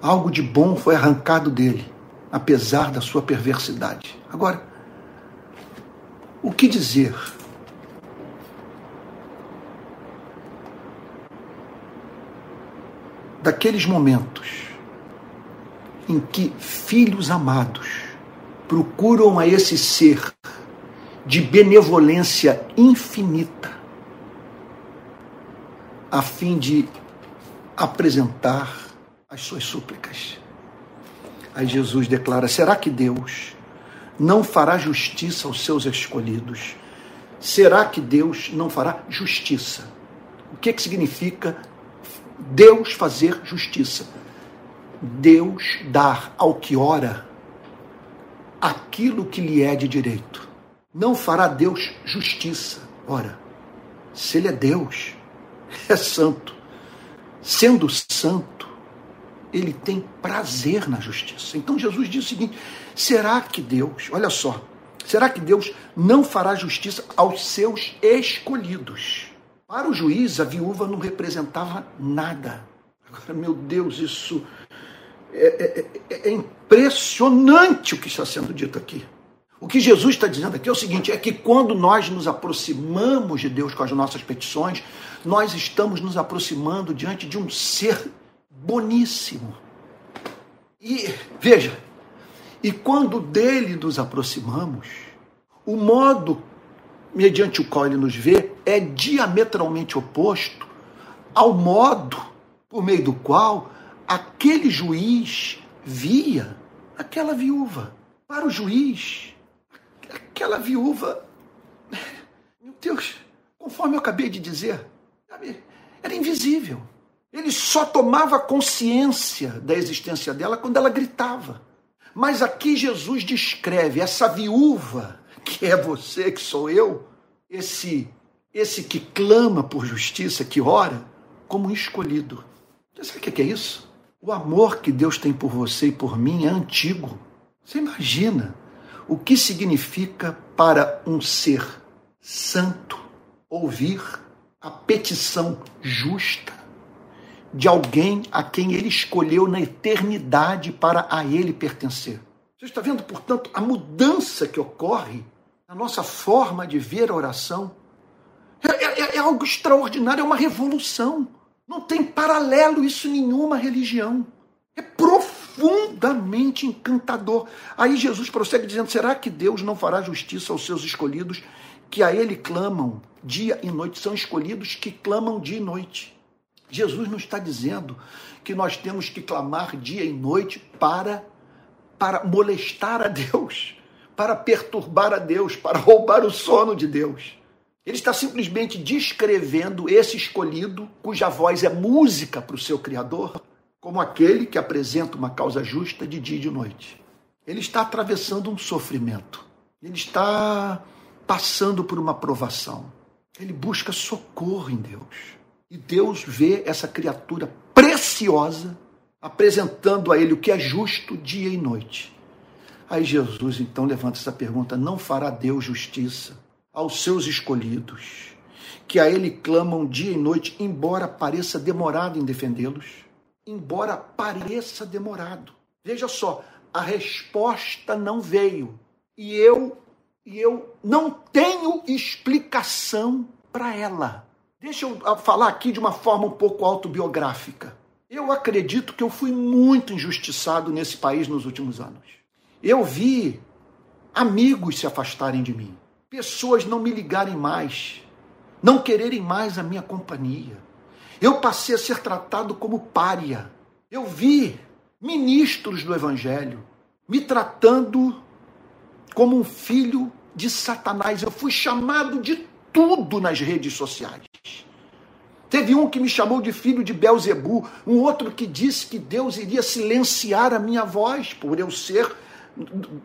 Speaker 1: Algo de bom foi arrancado dele, apesar da sua perversidade. Agora, o que dizer? Daqueles momentos em que filhos amados procuram a esse ser de benevolência infinita, a fim de apresentar as suas súplicas. Aí Jesus declara: será que Deus não fará justiça aos seus escolhidos? Será que Deus não fará justiça? O que, que significa Deus fazer justiça? Deus dar ao que ora aquilo que lhe é de direito. Não fará Deus justiça. Ora, se Ele é Deus, é santo. Sendo santo, Ele tem prazer na justiça. Então Jesus diz o seguinte: será que Deus, olha só, será que Deus não fará justiça aos seus escolhidos? Para o juiz, a viúva não representava nada. Agora, meu Deus, isso é, é, é, é impressionante o que está sendo dito aqui. O que Jesus está dizendo aqui é o seguinte: é que quando nós nos aproximamos de Deus com as nossas petições, nós estamos nos aproximando diante de um ser boníssimo. E veja, e quando dele nos aproximamos, o modo mediante o qual ele nos vê é diametralmente oposto ao modo por meio do qual aquele juiz via aquela viúva. Para o juiz, aquela viúva, meu Deus, conforme eu acabei de dizer, era invisível. Ele só tomava consciência da existência dela quando ela gritava. Mas aqui Jesus descreve essa viúva, que é você, que sou eu, esse esse que clama por justiça, que ora, como escolhido. Você sabe o que é isso? O amor que Deus tem por você e por mim é antigo. Você imagina o que significa para um ser santo ouvir a petição justa de alguém a quem ele escolheu na eternidade para a ele pertencer. Você está vendo, portanto, a mudança que ocorre na nossa forma de ver a oração? É, é, é algo extraordinário, é uma revolução. Não tem paralelo isso nenhuma religião. É profundamente encantador. Aí Jesus prossegue dizendo: será que Deus não fará justiça aos seus escolhidos que a Ele clamam dia e noite? São escolhidos que clamam dia e noite. Jesus não está dizendo que nós temos que clamar dia e noite para, para molestar a Deus, para perturbar a Deus, para roubar o sono de Deus. Ele está simplesmente descrevendo esse escolhido, cuja voz é música para o seu Criador, como aquele que apresenta uma causa justa de dia e de noite. Ele está atravessando um sofrimento. Ele está passando por uma provação. Ele busca socorro em Deus. E Deus vê essa criatura preciosa apresentando a ele o que é justo dia e noite. Aí Jesus então levanta essa pergunta: não fará Deus justiça aos seus escolhidos, que a ele clamam dia e noite, embora pareça demorado em defendê-los, embora pareça demorado. Veja só, a resposta não veio e eu e eu não tenho explicação para ela. Deixa eu ah, falar aqui de uma forma um pouco autobiográfica. Eu acredito que eu fui muito injustiçado nesse país nos últimos anos. Eu vi amigos se afastarem de mim. pessoas não me ligarem mais, não quererem mais a minha companhia. Eu passei a ser tratado como pária. Eu vi ministros do Evangelho me tratando como um filho de Satanás. Eu fui chamado de tudo nas redes sociais. Teve um que me chamou de filho de Belzebu, um outro que disse que Deus iria silenciar a minha voz por eu ser,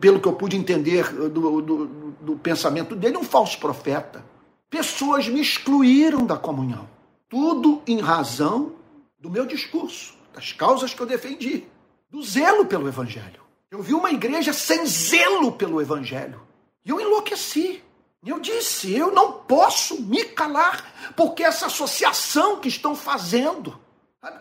Speaker 1: pelo que eu pude entender do, do, do pensamento dele, um falso profeta. Pessoas me excluíram da comunhão. Tudo em razão do meu discurso, das causas que eu defendi, do zelo pelo Evangelho. Eu vi uma igreja sem zelo pelo Evangelho. E eu enlouqueci. Eu disse, eu não posso me calar, porque essa associação que estão fazendo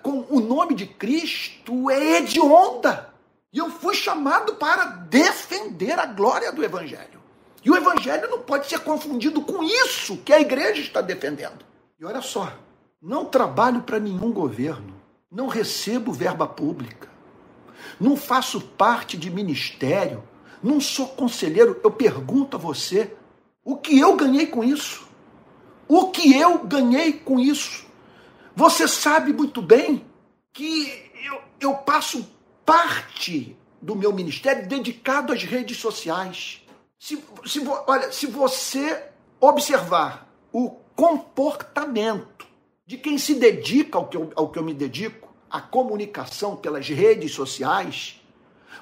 Speaker 1: com o nome de Cristo é hedionda. E eu fui chamado para defender a glória do Evangelho. E o Evangelho não pode ser confundido com isso que a igreja está defendendo. E olha só, não trabalho para nenhum governo, não recebo verba pública, não faço parte de ministério, não sou conselheiro. Eu pergunto a você, o que eu ganhei com isso? O que eu ganhei com isso? Você sabe muito bem que eu, eu passo parte do meu ministério dedicado às redes sociais. Se, se, olha, se você observar o comportamento de quem se dedica ao que eu, ao que eu me dedico, a comunicação pelas redes sociais,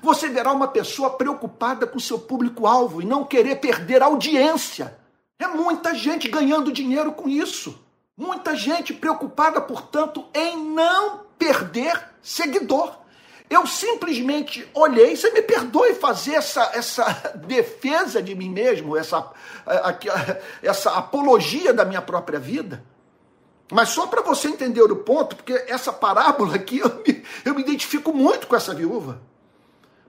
Speaker 1: você verá uma pessoa preocupada com seu público-alvo e não querer perder audiência. É muita gente ganhando dinheiro com isso. Muita gente preocupada, portanto, em não perder seguidor. Eu simplesmente olhei, você me perdoe fazer essa, essa defesa de mim mesmo, essa, essa apologia da minha própria vida. Mas só para você entender o ponto, porque essa parábola aqui, eu me, eu me identifico muito com essa viúva.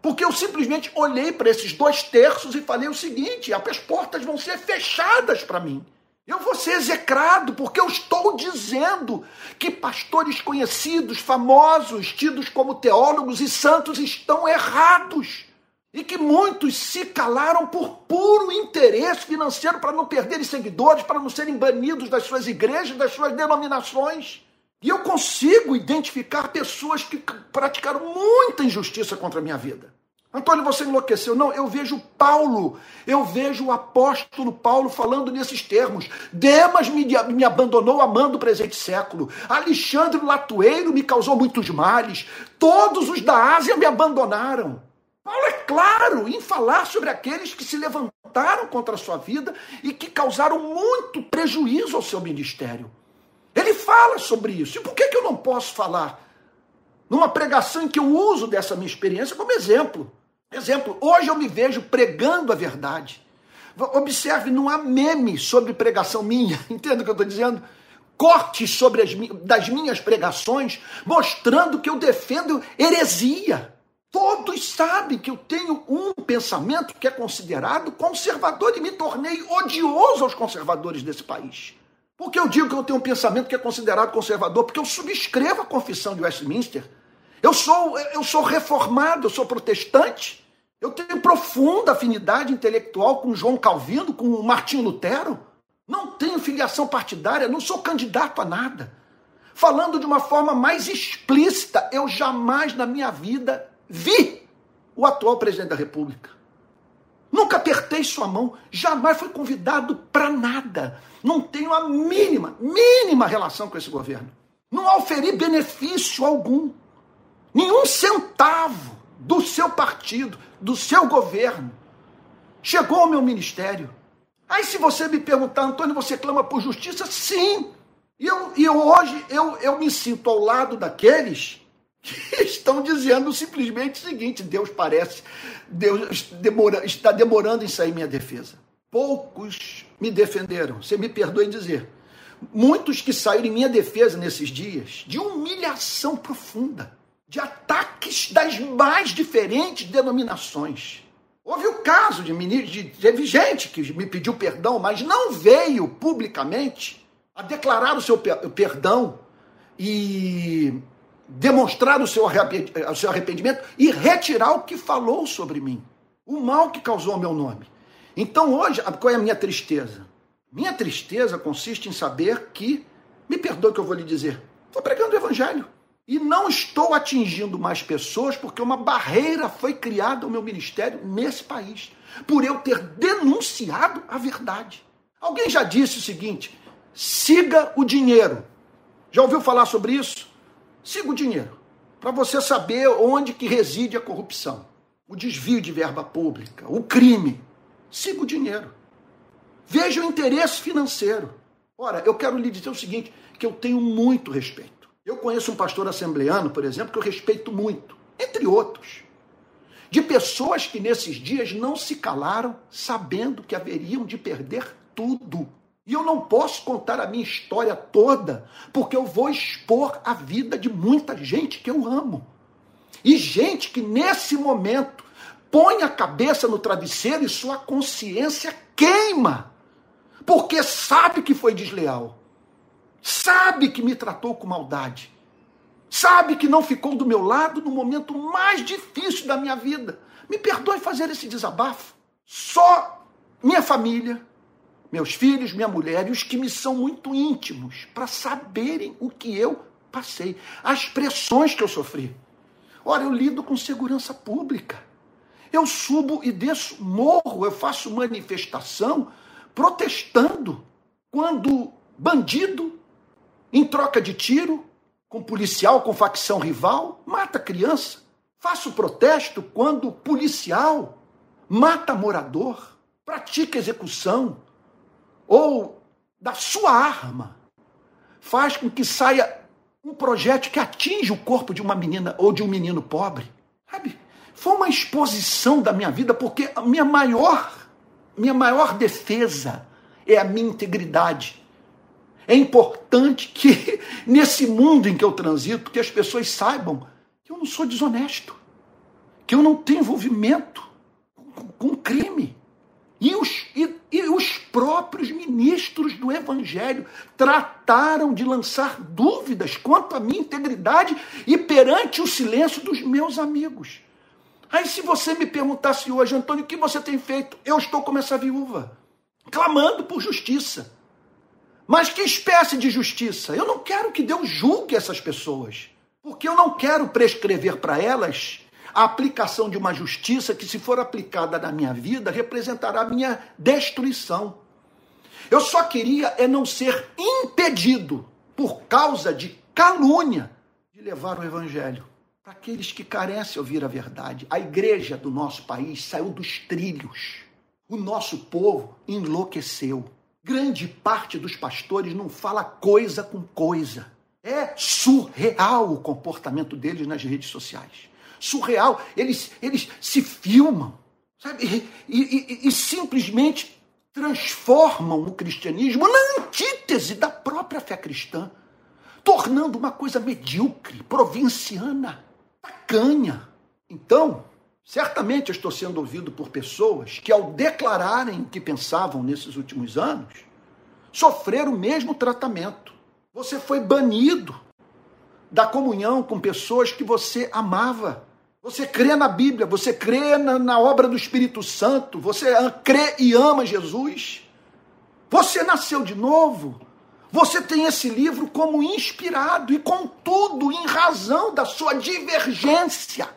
Speaker 1: Porque eu simplesmente olhei para esses dois terços e falei o seguinte: as portas vão ser fechadas para mim. Eu vou ser execrado, porque eu estou dizendo que pastores conhecidos, famosos, tidos como teólogos e santos estão errados. E que muitos se calaram por puro interesse financeiro para não perderem seguidores, para não serem banidos das suas igrejas, das suas denominações. E eu consigo identificar pessoas que praticaram muita injustiça contra a minha vida. Antônio, você enlouqueceu. Não, eu vejo Paulo, eu vejo o apóstolo Paulo falando nesses termos. Demas me, me abandonou amando o presente século. Alexandre Latueiro me causou muitos males. Todos os da Ásia me abandonaram. Paulo é claro em falar sobre aqueles que se levantaram contra a sua vida e que causaram muito prejuízo ao seu ministério. Ele fala sobre isso. E por que, que eu não posso falar? Numa pregação em que eu uso dessa minha experiência como exemplo. Exemplo, hoje eu me vejo pregando a verdade. Observe, não há meme sobre pregação minha. Entenda o que eu estou dizendo? Cortes sobre as, das minhas pregações mostrando que eu defendo heresia. Todos sabem que eu tenho um pensamento que é considerado conservador e me tornei odioso aos conservadores desse país. Por que eu digo que eu tenho um pensamento que é considerado conservador? Porque eu subscrevo a confissão de Westminster. Eu sou, eu sou reformado, eu sou protestante. Eu tenho profunda afinidade intelectual com João Calvino, com Martinho Lutero. Não tenho filiação partidária, não sou candidato a nada. Falando de uma forma mais explícita, eu jamais na minha vida vi o atual presidente da República. Nunca apertei sua mão, jamais fui convidado para nada. Não tenho a mínima, mínima relação com esse governo. Não auferi benefício algum. Nenhum centavo do seu partido, do seu governo, chegou ao meu ministério. Aí se você me perguntar, Antônio, você clama por justiça? Sim. E eu, eu hoje eu, eu me sinto ao lado daqueles que estão dizendo simplesmente o seguinte: Deus parece, Deus demora, está demorando em sair minha defesa. Poucos me defenderam, você me perdoe em dizer. Muitos que saíram em minha defesa nesses dias, de humilhação profunda, de ataques das mais diferentes denominações. Houve o caso de ministro, teve gente que me pediu perdão, mas não veio publicamente a declarar o seu perdão e demonstrar o seu arrependimento e retirar o que falou sobre mim, o mal que causou ao meu nome. Então hoje, qual é a minha tristeza? Minha tristeza consiste em saber que, me perdoe que eu vou lhe dizer, estou pregando o evangelho. E não estou atingindo mais pessoas porque uma barreira foi criada ao meu ministério nesse país, por eu ter denunciado a verdade. Alguém já disse o seguinte: siga o dinheiro. Já ouviu falar sobre isso? Siga o dinheiro, para você saber onde que reside a corrupção, o desvio de verba pública, o crime. Siga o dinheiro. Veja o interesse financeiro. Ora, eu quero lhe dizer o seguinte, que eu tenho muito respeito. Eu conheço um pastor assembleano, por exemplo, que eu respeito muito, entre outros, de pessoas que nesses dias não se calaram sabendo que haveriam de perder tudo. E eu não posso contar a minha história toda, porque eu vou expor a vida de muita gente que eu amo. E gente que nesse momento põe a cabeça no travesseiro e sua consciência queima, porque sabe que foi desleal, sabe que me tratou com maldade, sabe que não ficou do meu lado no momento mais difícil da minha vida. Me perdoe fazer esse desabafo. Só minha família, meus filhos, minha mulher e os que me são muito íntimos, para saberem o que eu passei, as pressões que eu sofri. Ora, eu lido com segurança pública. Eu subo e desço morro, eu faço manifestação protestando quando bandido, em troca de tiro, com policial, com facção rival, mata criança. Faço protesto quando policial mata morador, pratica execução, ou da sua arma faz com que saia um projétil que atinge o corpo de uma menina ou de um menino pobre. Sabe? Foi uma exposição da minha vida, porque a minha maior, minha maior defesa é a minha integridade. É importante que, nesse mundo em que eu transito, que as pessoas saibam que eu não sou desonesto, que eu não tenho envolvimento com, com crime. E os, e, e os próprios ministros do Evangelho trataram de lançar dúvidas quanto à minha integridade e perante o silêncio dos meus amigos. Aí, se você me perguntasse hoje, Antônio, o que você tem feito? Eu estou como essa viúva, clamando por justiça. Mas que espécie de justiça? Eu não quero que Deus julgue essas pessoas, porque eu não quero prescrever para elas a aplicação de uma justiça que, se for aplicada na minha vida, representará minha destruição. Eu só queria é não ser impedido, por causa de calúnia, de levar o evangelho para aqueles que carecem ouvir a verdade. A igreja do nosso país saiu dos trilhos. O nosso povo enlouqueceu. Grande parte dos pastores não fala coisa com coisa. É surreal o comportamento deles nas redes sociais surreal. Eles, eles se filmam, sabe? E, e, e, simplesmente transformam o cristianismo na antítese da própria fé cristã, tornando uma coisa medíocre, provinciana, tacanha. Então, certamente eu estou sendo ouvido por pessoas que, ao declararem o que pensavam nesses últimos anos, sofreram o mesmo tratamento. Você foi banido da comunhão com pessoas que você amava. Você crê na Bíblia, você crê na, na, obra do Espírito Santo, você crê e ama Jesus. Você nasceu de novo. Você tem esse livro como inspirado e, contudo, em razão da sua divergência,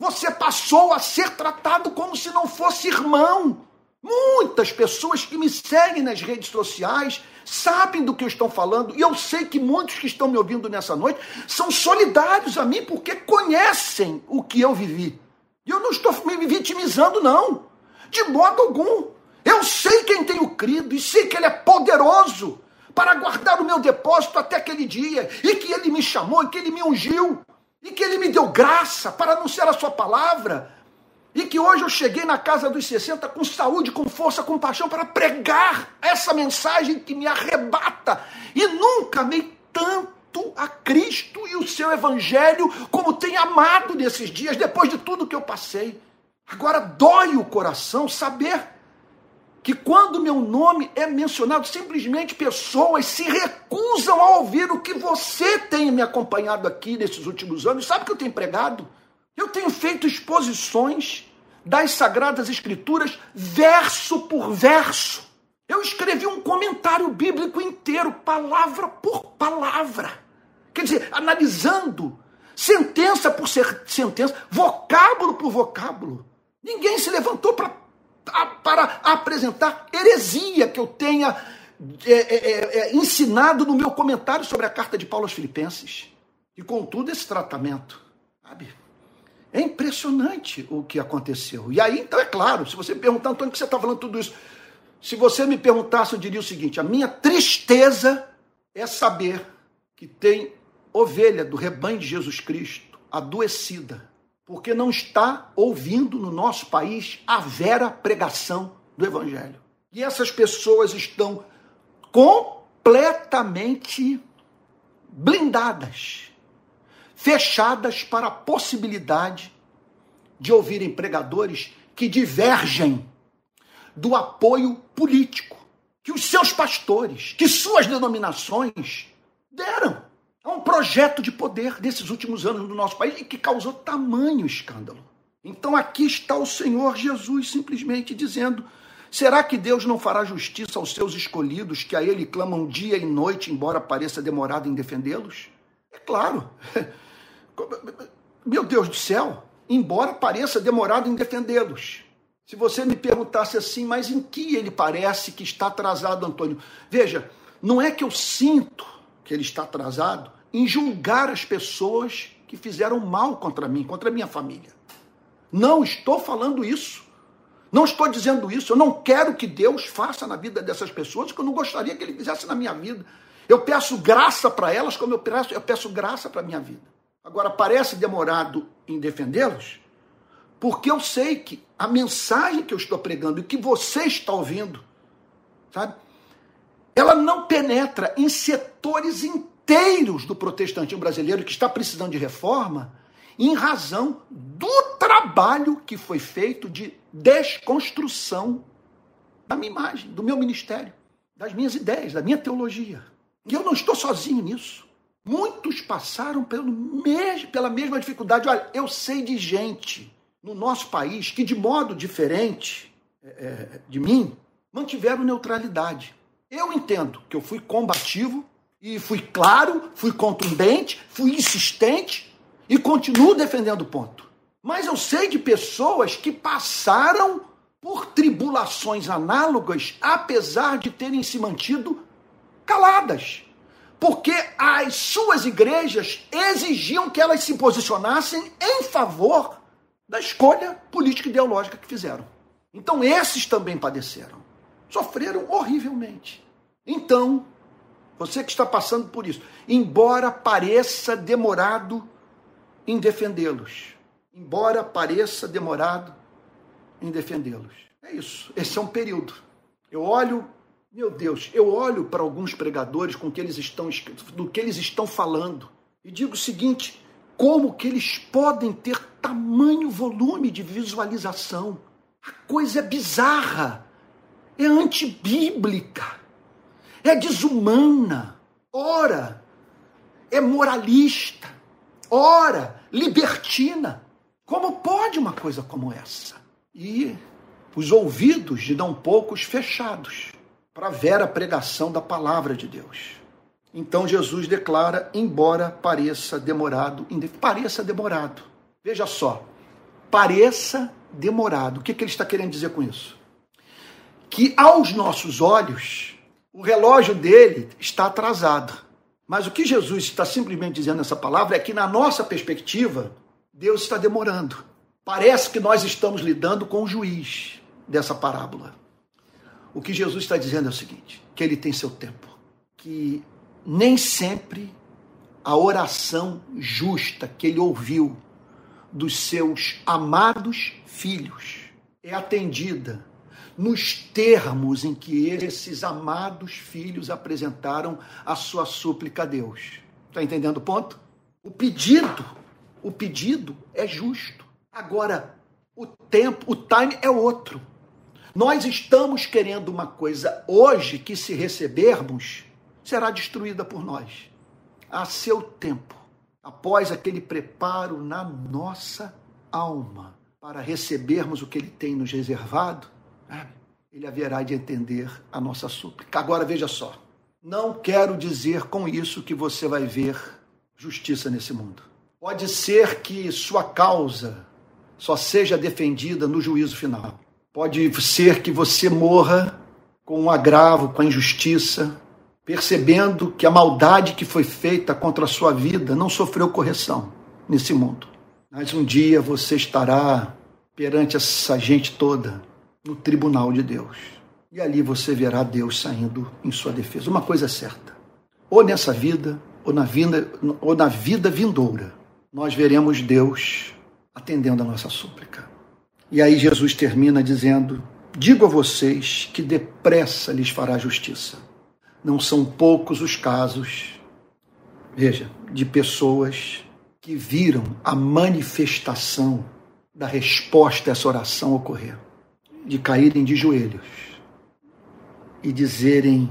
Speaker 1: você passou a ser tratado como se não fosse irmão. Muitas pessoas que me seguem nas redes sociais sabem do que eu estou falando, e eu sei que muitos que estão me ouvindo nessa noite são solidários a mim porque conhecem o que eu vivi. E eu não estou me vitimizando, não, de modo algum. Eu sei quem tenho crido e sei que Ele é poderoso para guardar o meu depósito até aquele dia, e que Ele me chamou, e que Ele me ungiu, e que Ele me deu graça para anunciar a Sua palavra e que hoje eu cheguei na casa dos 60 com saúde, com força, com paixão para pregar essa mensagem que me arrebata. E nunca amei tanto a Cristo e o seu evangelho como tenho amado nesses dias, depois de tudo que eu passei. Agora dói o coração saber que quando meu nome é mencionado, simplesmente pessoas se recusam a ouvir o que você tem me acompanhado aqui nesses últimos anos. Sabe o que eu tenho pregado? Eu tenho feito exposições das Sagradas Escrituras, verso por verso. Eu escrevi um comentário bíblico inteiro, palavra por palavra. Quer dizer, analisando sentença por sentença, vocábulo por vocábulo. Ninguém se levantou pra, para apresentar heresia que eu tenha é, é, é, é, ensinado no meu comentário sobre a carta de Paulo aos Filipenses. E contudo, esse tratamento, sabe? É impressionante o que aconteceu. E aí, então, é claro, se você perguntar, Antônio, que você está falando tudo isso? Se você me perguntasse, eu diria o seguinte: a minha tristeza é saber que tem ovelha do rebanho de Jesus Cristo adoecida, porque não está ouvindo no nosso país a vera pregação do Evangelho. E essas pessoas estão completamente blindadas, fechadas para a possibilidade de ouvirem pregadores que divergem do apoio político que os seus pastores, que suas denominações deram um projeto de poder desses últimos anos no nosso país e que causou tamanho escândalo. Então aqui está o Senhor Jesus simplesmente dizendo: será que Deus não fará justiça aos seus escolhidos que a Ele clamam dia e noite, embora pareça demorado em defendê-los? É claro. Meu Deus do céu, embora pareça demorado em defendê-los. Se você me perguntasse assim, mas em que ele parece que está atrasado, Antônio? Veja, não é que eu sinto que ele está atrasado em julgar as pessoas que fizeram mal contra mim, contra a minha família. Não estou falando isso. Não estou dizendo isso. Eu não quero que Deus faça na vida dessas pessoas o que eu não gostaria que Ele fizesse na minha vida. Eu peço graça para elas como eu peço, eu peço graça para a minha vida. Agora, parece demorado em defendê-los, porque eu sei que a mensagem que eu estou pregando e que você está ouvindo, sabe? ela não penetra em setores inteiros do protestantismo brasileiro que está precisando de reforma, em razão do trabalho que foi feito de desconstrução da minha imagem, do meu ministério, das minhas ideias, da minha teologia. E eu não estou sozinho nisso. Muitos passaram pelo mesmo, pela mesma dificuldade. Olha, eu sei de gente no nosso país que, de modo diferente é de mim, mantiveram neutralidade. Eu entendo que eu fui combativo e fui claro, fui contundente, fui insistente e continuo defendendo o ponto. Mas eu sei de pessoas que passaram por tribulações análogas, apesar de terem se mantido caladas. Porque as suas igrejas exigiam que elas se posicionassem em favor da escolha política e ideológica que fizeram. Então, esses também padeceram sofreram horrivelmente. Então, você que está passando por isso, embora pareça demorado em defendê-los, embora pareça demorado em defendê-los. É isso, esse é um período. Eu olho, meu Deus, eu olho para alguns pregadores com que eles estão do que eles estão falando e digo o seguinte: como que eles podem ter tamanho volume de visualização? A coisa é bizarra é antibíblica, é desumana, ora, é moralista, ora, libertina. Como pode uma coisa como essa? E os ouvidos de não poucos fechados para a pregação da palavra de Deus. Então Jesus declara, embora pareça demorado, pareça demorado. Veja só, pareça demorado. O que, que ele está querendo dizer com isso? que aos nossos olhos o relógio dele está atrasado. Mas o que Jesus está simplesmente dizendo nessa palavra é que, na nossa perspectiva, Deus está demorando. Parece que nós estamos lidando com o juiz dessa parábola. O que Jesus está dizendo é o seguinte: que ele tem seu tempo, que nem sempre a oração justa que ele ouviu dos seus amados filhos é atendida nos termos em que esses amados filhos apresentaram a sua súplica a Deus. Está entendendo o ponto? O pedido, o pedido é justo. Agora, o tempo, o time é outro. Nós estamos querendo uma coisa hoje que, se recebermos, será destruída por nós. A seu tempo, após aquele preparo na nossa alma. para recebermos o que ele tem nos reservado, ele haverá de entender a nossa súplica. Agora veja só, não quero dizer com isso que você vai ver justiça nesse mundo. Pode ser que sua causa só seja defendida no juízo final. Pode ser que você morra com um agravo, com a injustiça, percebendo que a maldade que foi feita contra a sua vida não sofreu correção nesse mundo. Mas um dia você estará perante essa gente toda no tribunal de Deus. E ali você verá Deus saindo em sua defesa. Uma coisa é certa: ou nessa vida, ou na vida, ou na vida vindoura, nós veremos Deus atendendo a nossa súplica. E aí Jesus termina dizendo: Digo a vocês que depressa lhes fará justiça. Não são poucos os casos, veja, de pessoas que viram a manifestação da resposta a essa oração ocorrer, de caírem de joelhos e dizerem: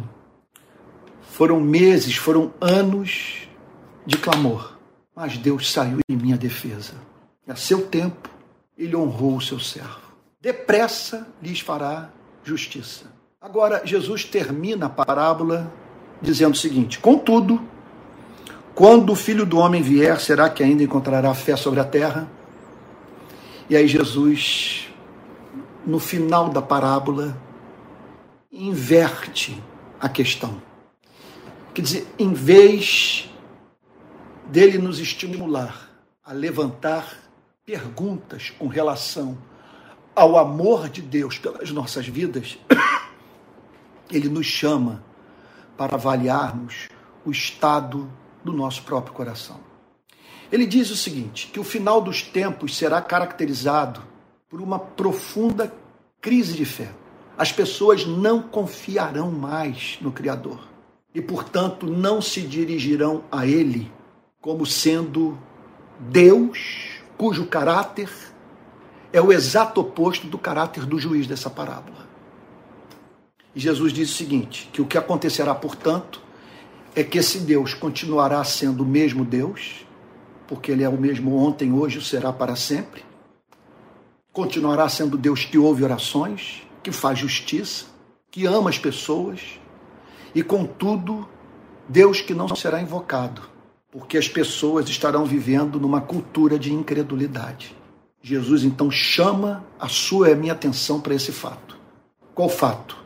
Speaker 1: foram meses, foram anos de clamor, mas Deus saiu em minha defesa. E a seu tempo, ele honrou o seu servo. Depressa lhes fará justiça. Agora, Jesus termina a parábola dizendo o seguinte: Contudo, quando o filho do homem vier, será que ainda encontrará fé sobre a terra? E aí, Jesus, no final da parábola, inverte a questão. Quer dizer, em vez dele nos estimular a levantar perguntas com relação ao amor de Deus pelas nossas vidas, ele nos chama para avaliarmos o estado do nosso próprio coração. Ele diz o seguinte: que o final dos tempos será caracterizado por uma profunda crise de fé. As pessoas não confiarão mais no Criador e, portanto, não se dirigirão a Ele como sendo Deus, cujo caráter é o exato oposto do caráter do juiz dessa parábola. E Jesus diz o seguinte: que o que acontecerá, portanto, é que esse Deus continuará sendo o mesmo Deus, porque ele é o mesmo ontem, hoje e será para sempre. Continuará sendo Deus que ouve orações, que faz justiça, que ama as pessoas, e contudo, Deus que não será invocado, porque as pessoas estarão vivendo numa cultura de incredulidade. Jesus então chama a sua e a minha atenção para esse fato. Qual fato?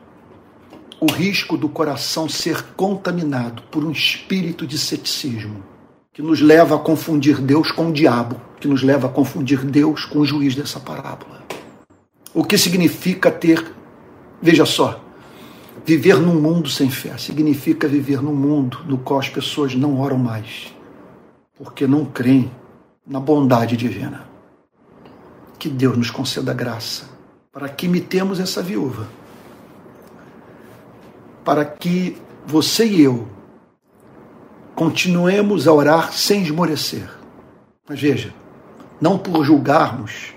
Speaker 1: O risco do coração ser contaminado por um espírito de ceticismo, que nos leva a confundir Deus com o diabo, que nos leva a confundir Deus com o juiz dessa parábola. O que significa ter, veja só, viver num mundo sem fé, significa viver num mundo no qual as pessoas não oram mais, porque não creem na bondade divina que Deus nos conceda graça para que imitemos essa viúva, para que você e eu continuemos a orar sem esmorecer. Mas veja, não por julgarmos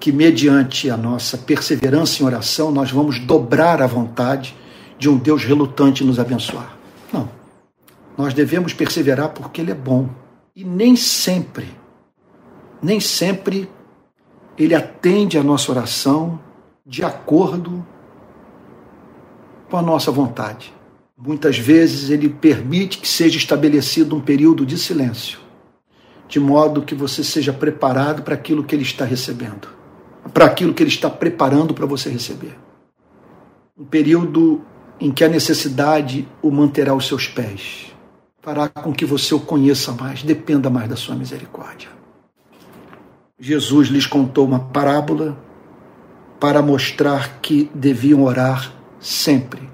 Speaker 1: que, mediante a nossa perseverança em oração, nós vamos dobrar a vontade de um Deus relutante nos abençoar. Não. Nós devemos perseverar porque Ele é bom. E nem sempre, nem sempre ele atende a nossa oração de acordo com a nossa vontade. Muitas vezes ele permite que seja estabelecido um período de silêncio, de modo que você seja preparado para aquilo que ele está recebendo, para aquilo que ele está preparando para você receber. Um período em que a necessidade o manterá aos seus pés, fará com que você o conheça mais, dependa mais da sua misericórdia. Jesus lhes contou uma parábola para mostrar que deviam orar sempre,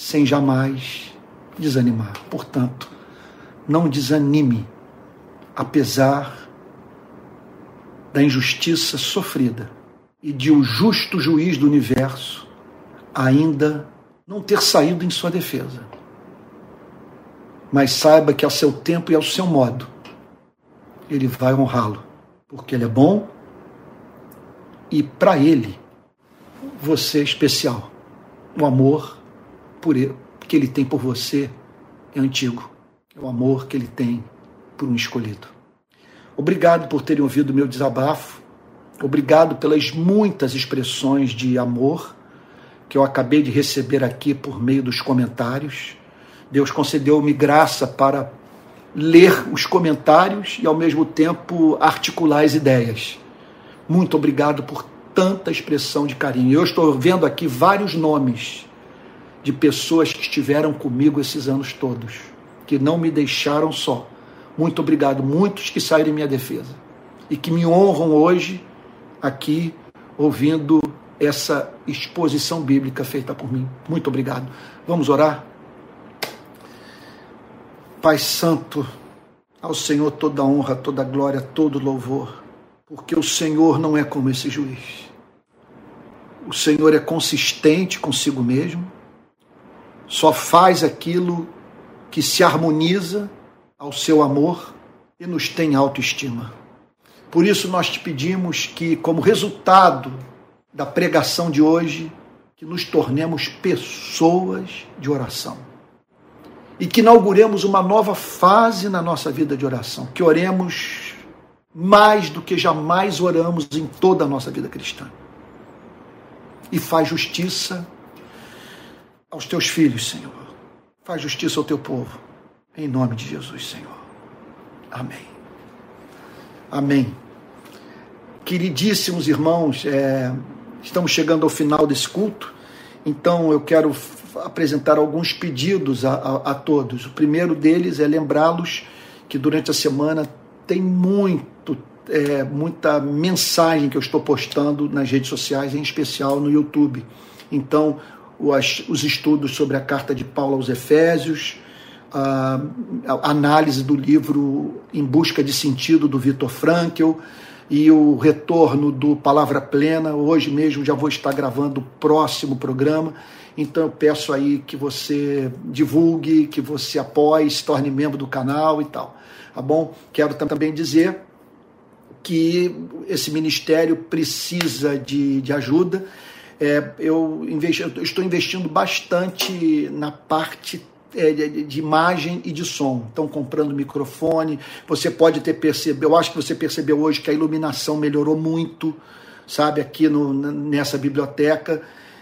Speaker 1: sem jamais desanimar. Portanto, não desanime, apesar da injustiça sofrida e de o justo juiz do universo ainda não ter saído em sua defesa. Mas saiba que ao seu tempo e ao seu modo, ele vai honrá-lo porque ele é bom e para ele você é especial. O amor por ele, que ele tem por você é antigo. É o amor que ele tem por um escolhido. Obrigado por terem ouvido o meu desabafo. Obrigado pelas muitas expressões de amor que eu acabei de receber aqui por meio dos comentários. Deus concedeu-me graça para ler os comentários e ao mesmo tempo articular as ideias. Muito obrigado por tanta expressão de carinho. Eu estou vendo aqui vários nomes de pessoas que estiveram comigo esses anos todos, que não me deixaram só. Muito obrigado, muitos que saíram em minha defesa e que me honram hoje aqui ouvindo essa exposição bíblica feita por mim. Muito obrigado. Vamos orar? Pai Santo, ao Senhor toda honra, toda glória, todo louvor, porque o Senhor não é como esse juiz. O Senhor é consistente consigo mesmo, só faz aquilo que se harmoniza ao seu amor e nos tem autoestima. Por isso nós te pedimos que, como resultado da pregação de hoje, que nos tornemos pessoas de oração. E que inauguremos uma nova fase na nossa vida de oração. Que oremos mais do que jamais oramos em toda a nossa vida cristã. E faz justiça aos teus filhos, Senhor. Faz justiça ao teu povo. Em nome de Jesus, Senhor. Amém. Amém. Queridíssimos irmãos, é, estamos chegando ao final desse culto, então eu quero apresentar alguns pedidos a, a, a todos. O primeiro deles é lembrá-los que durante a semana tem muito, é, muita mensagem que eu estou postando nas redes sociais, em especial no YouTube. Então, os, os estudos sobre a carta de Paulo aos Efésios, a análise do livro Em Busca de Sentido, do Vitor Frankl, e o retorno do Palavra Plena. Hoje mesmo já vou estar gravando o próximo programa. Então eu peço aí que você divulgue, que você apoie, se torne membro do canal e tal. Tá bom? Quero também dizer que esse ministério precisa de, de ajuda. É, eu, investi, eu estou investindo bastante na parte é, de, de, imagem e de som. Estão comprando microfone. Você pode ter percebido, eu acho que você percebeu hoje que a iluminação melhorou muito, sabe, aqui no, nessa biblioteca.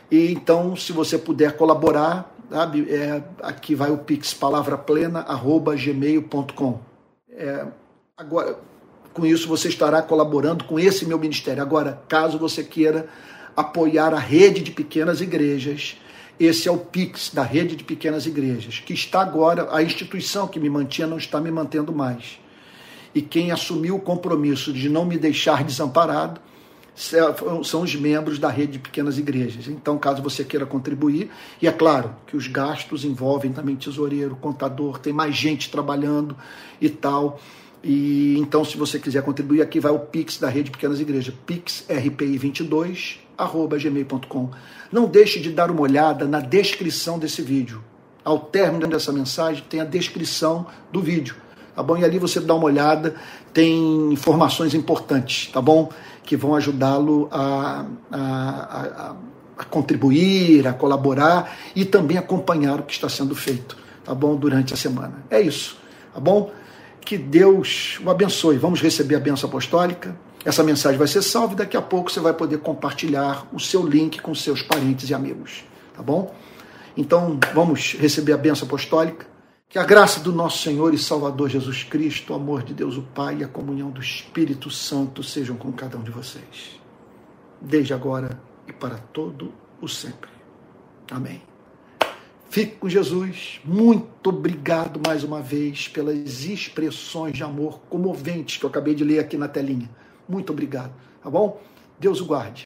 Speaker 1: E então, se você puder colaborar, sabe, é, aqui vai o pix palavraplena@gmail.com. É, agora, com isso você estará colaborando com esse meu ministério. Agora, caso você queira apoiar a rede de pequenas igrejas, esse é o PIX da rede de pequenas igrejas, que está agora, a instituição que me mantinha não está me mantendo mais. E quem assumiu o compromisso de não me deixar desamparado são os membros da rede de pequenas igrejas. Então, caso você queira contribuir, e é claro que os gastos envolvem também tesoureiro, contador, tem mais gente trabalhando e tal. E então, se você quiser contribuir, aqui vai o Pix da Rede Pequenas Igrejas, pixrpi22 gmail.com. Não deixe de dar uma olhada na descrição desse vídeo. Ao término dessa mensagem tem a descrição do vídeo, tá bom? E ali você dá uma olhada, tem informações importantes, tá bom? Que vão ajudá-lo a, a, a, a contribuir, a colaborar e também acompanhar o que está sendo feito, tá bom? Durante a semana. É isso, tá bom? Que Deus o abençoe. Vamos receber a benção apostólica. Essa mensagem vai ser salva e daqui a pouco você vai poder compartilhar o seu link com seus parentes e amigos, tá bom? Então, vamos receber a benção apostólica. Que a graça do nosso Senhor e Salvador Jesus Cristo, o amor de Deus o Pai e a comunhão do Espírito Santo sejam com cada um de vocês, desde agora e para todo o sempre. Amém. Fique com Jesus. Muito obrigado mais uma vez pelas expressões de amor comoventes que eu acabei de ler aqui na telinha. Muito obrigado, tá bom? Deus o guarde.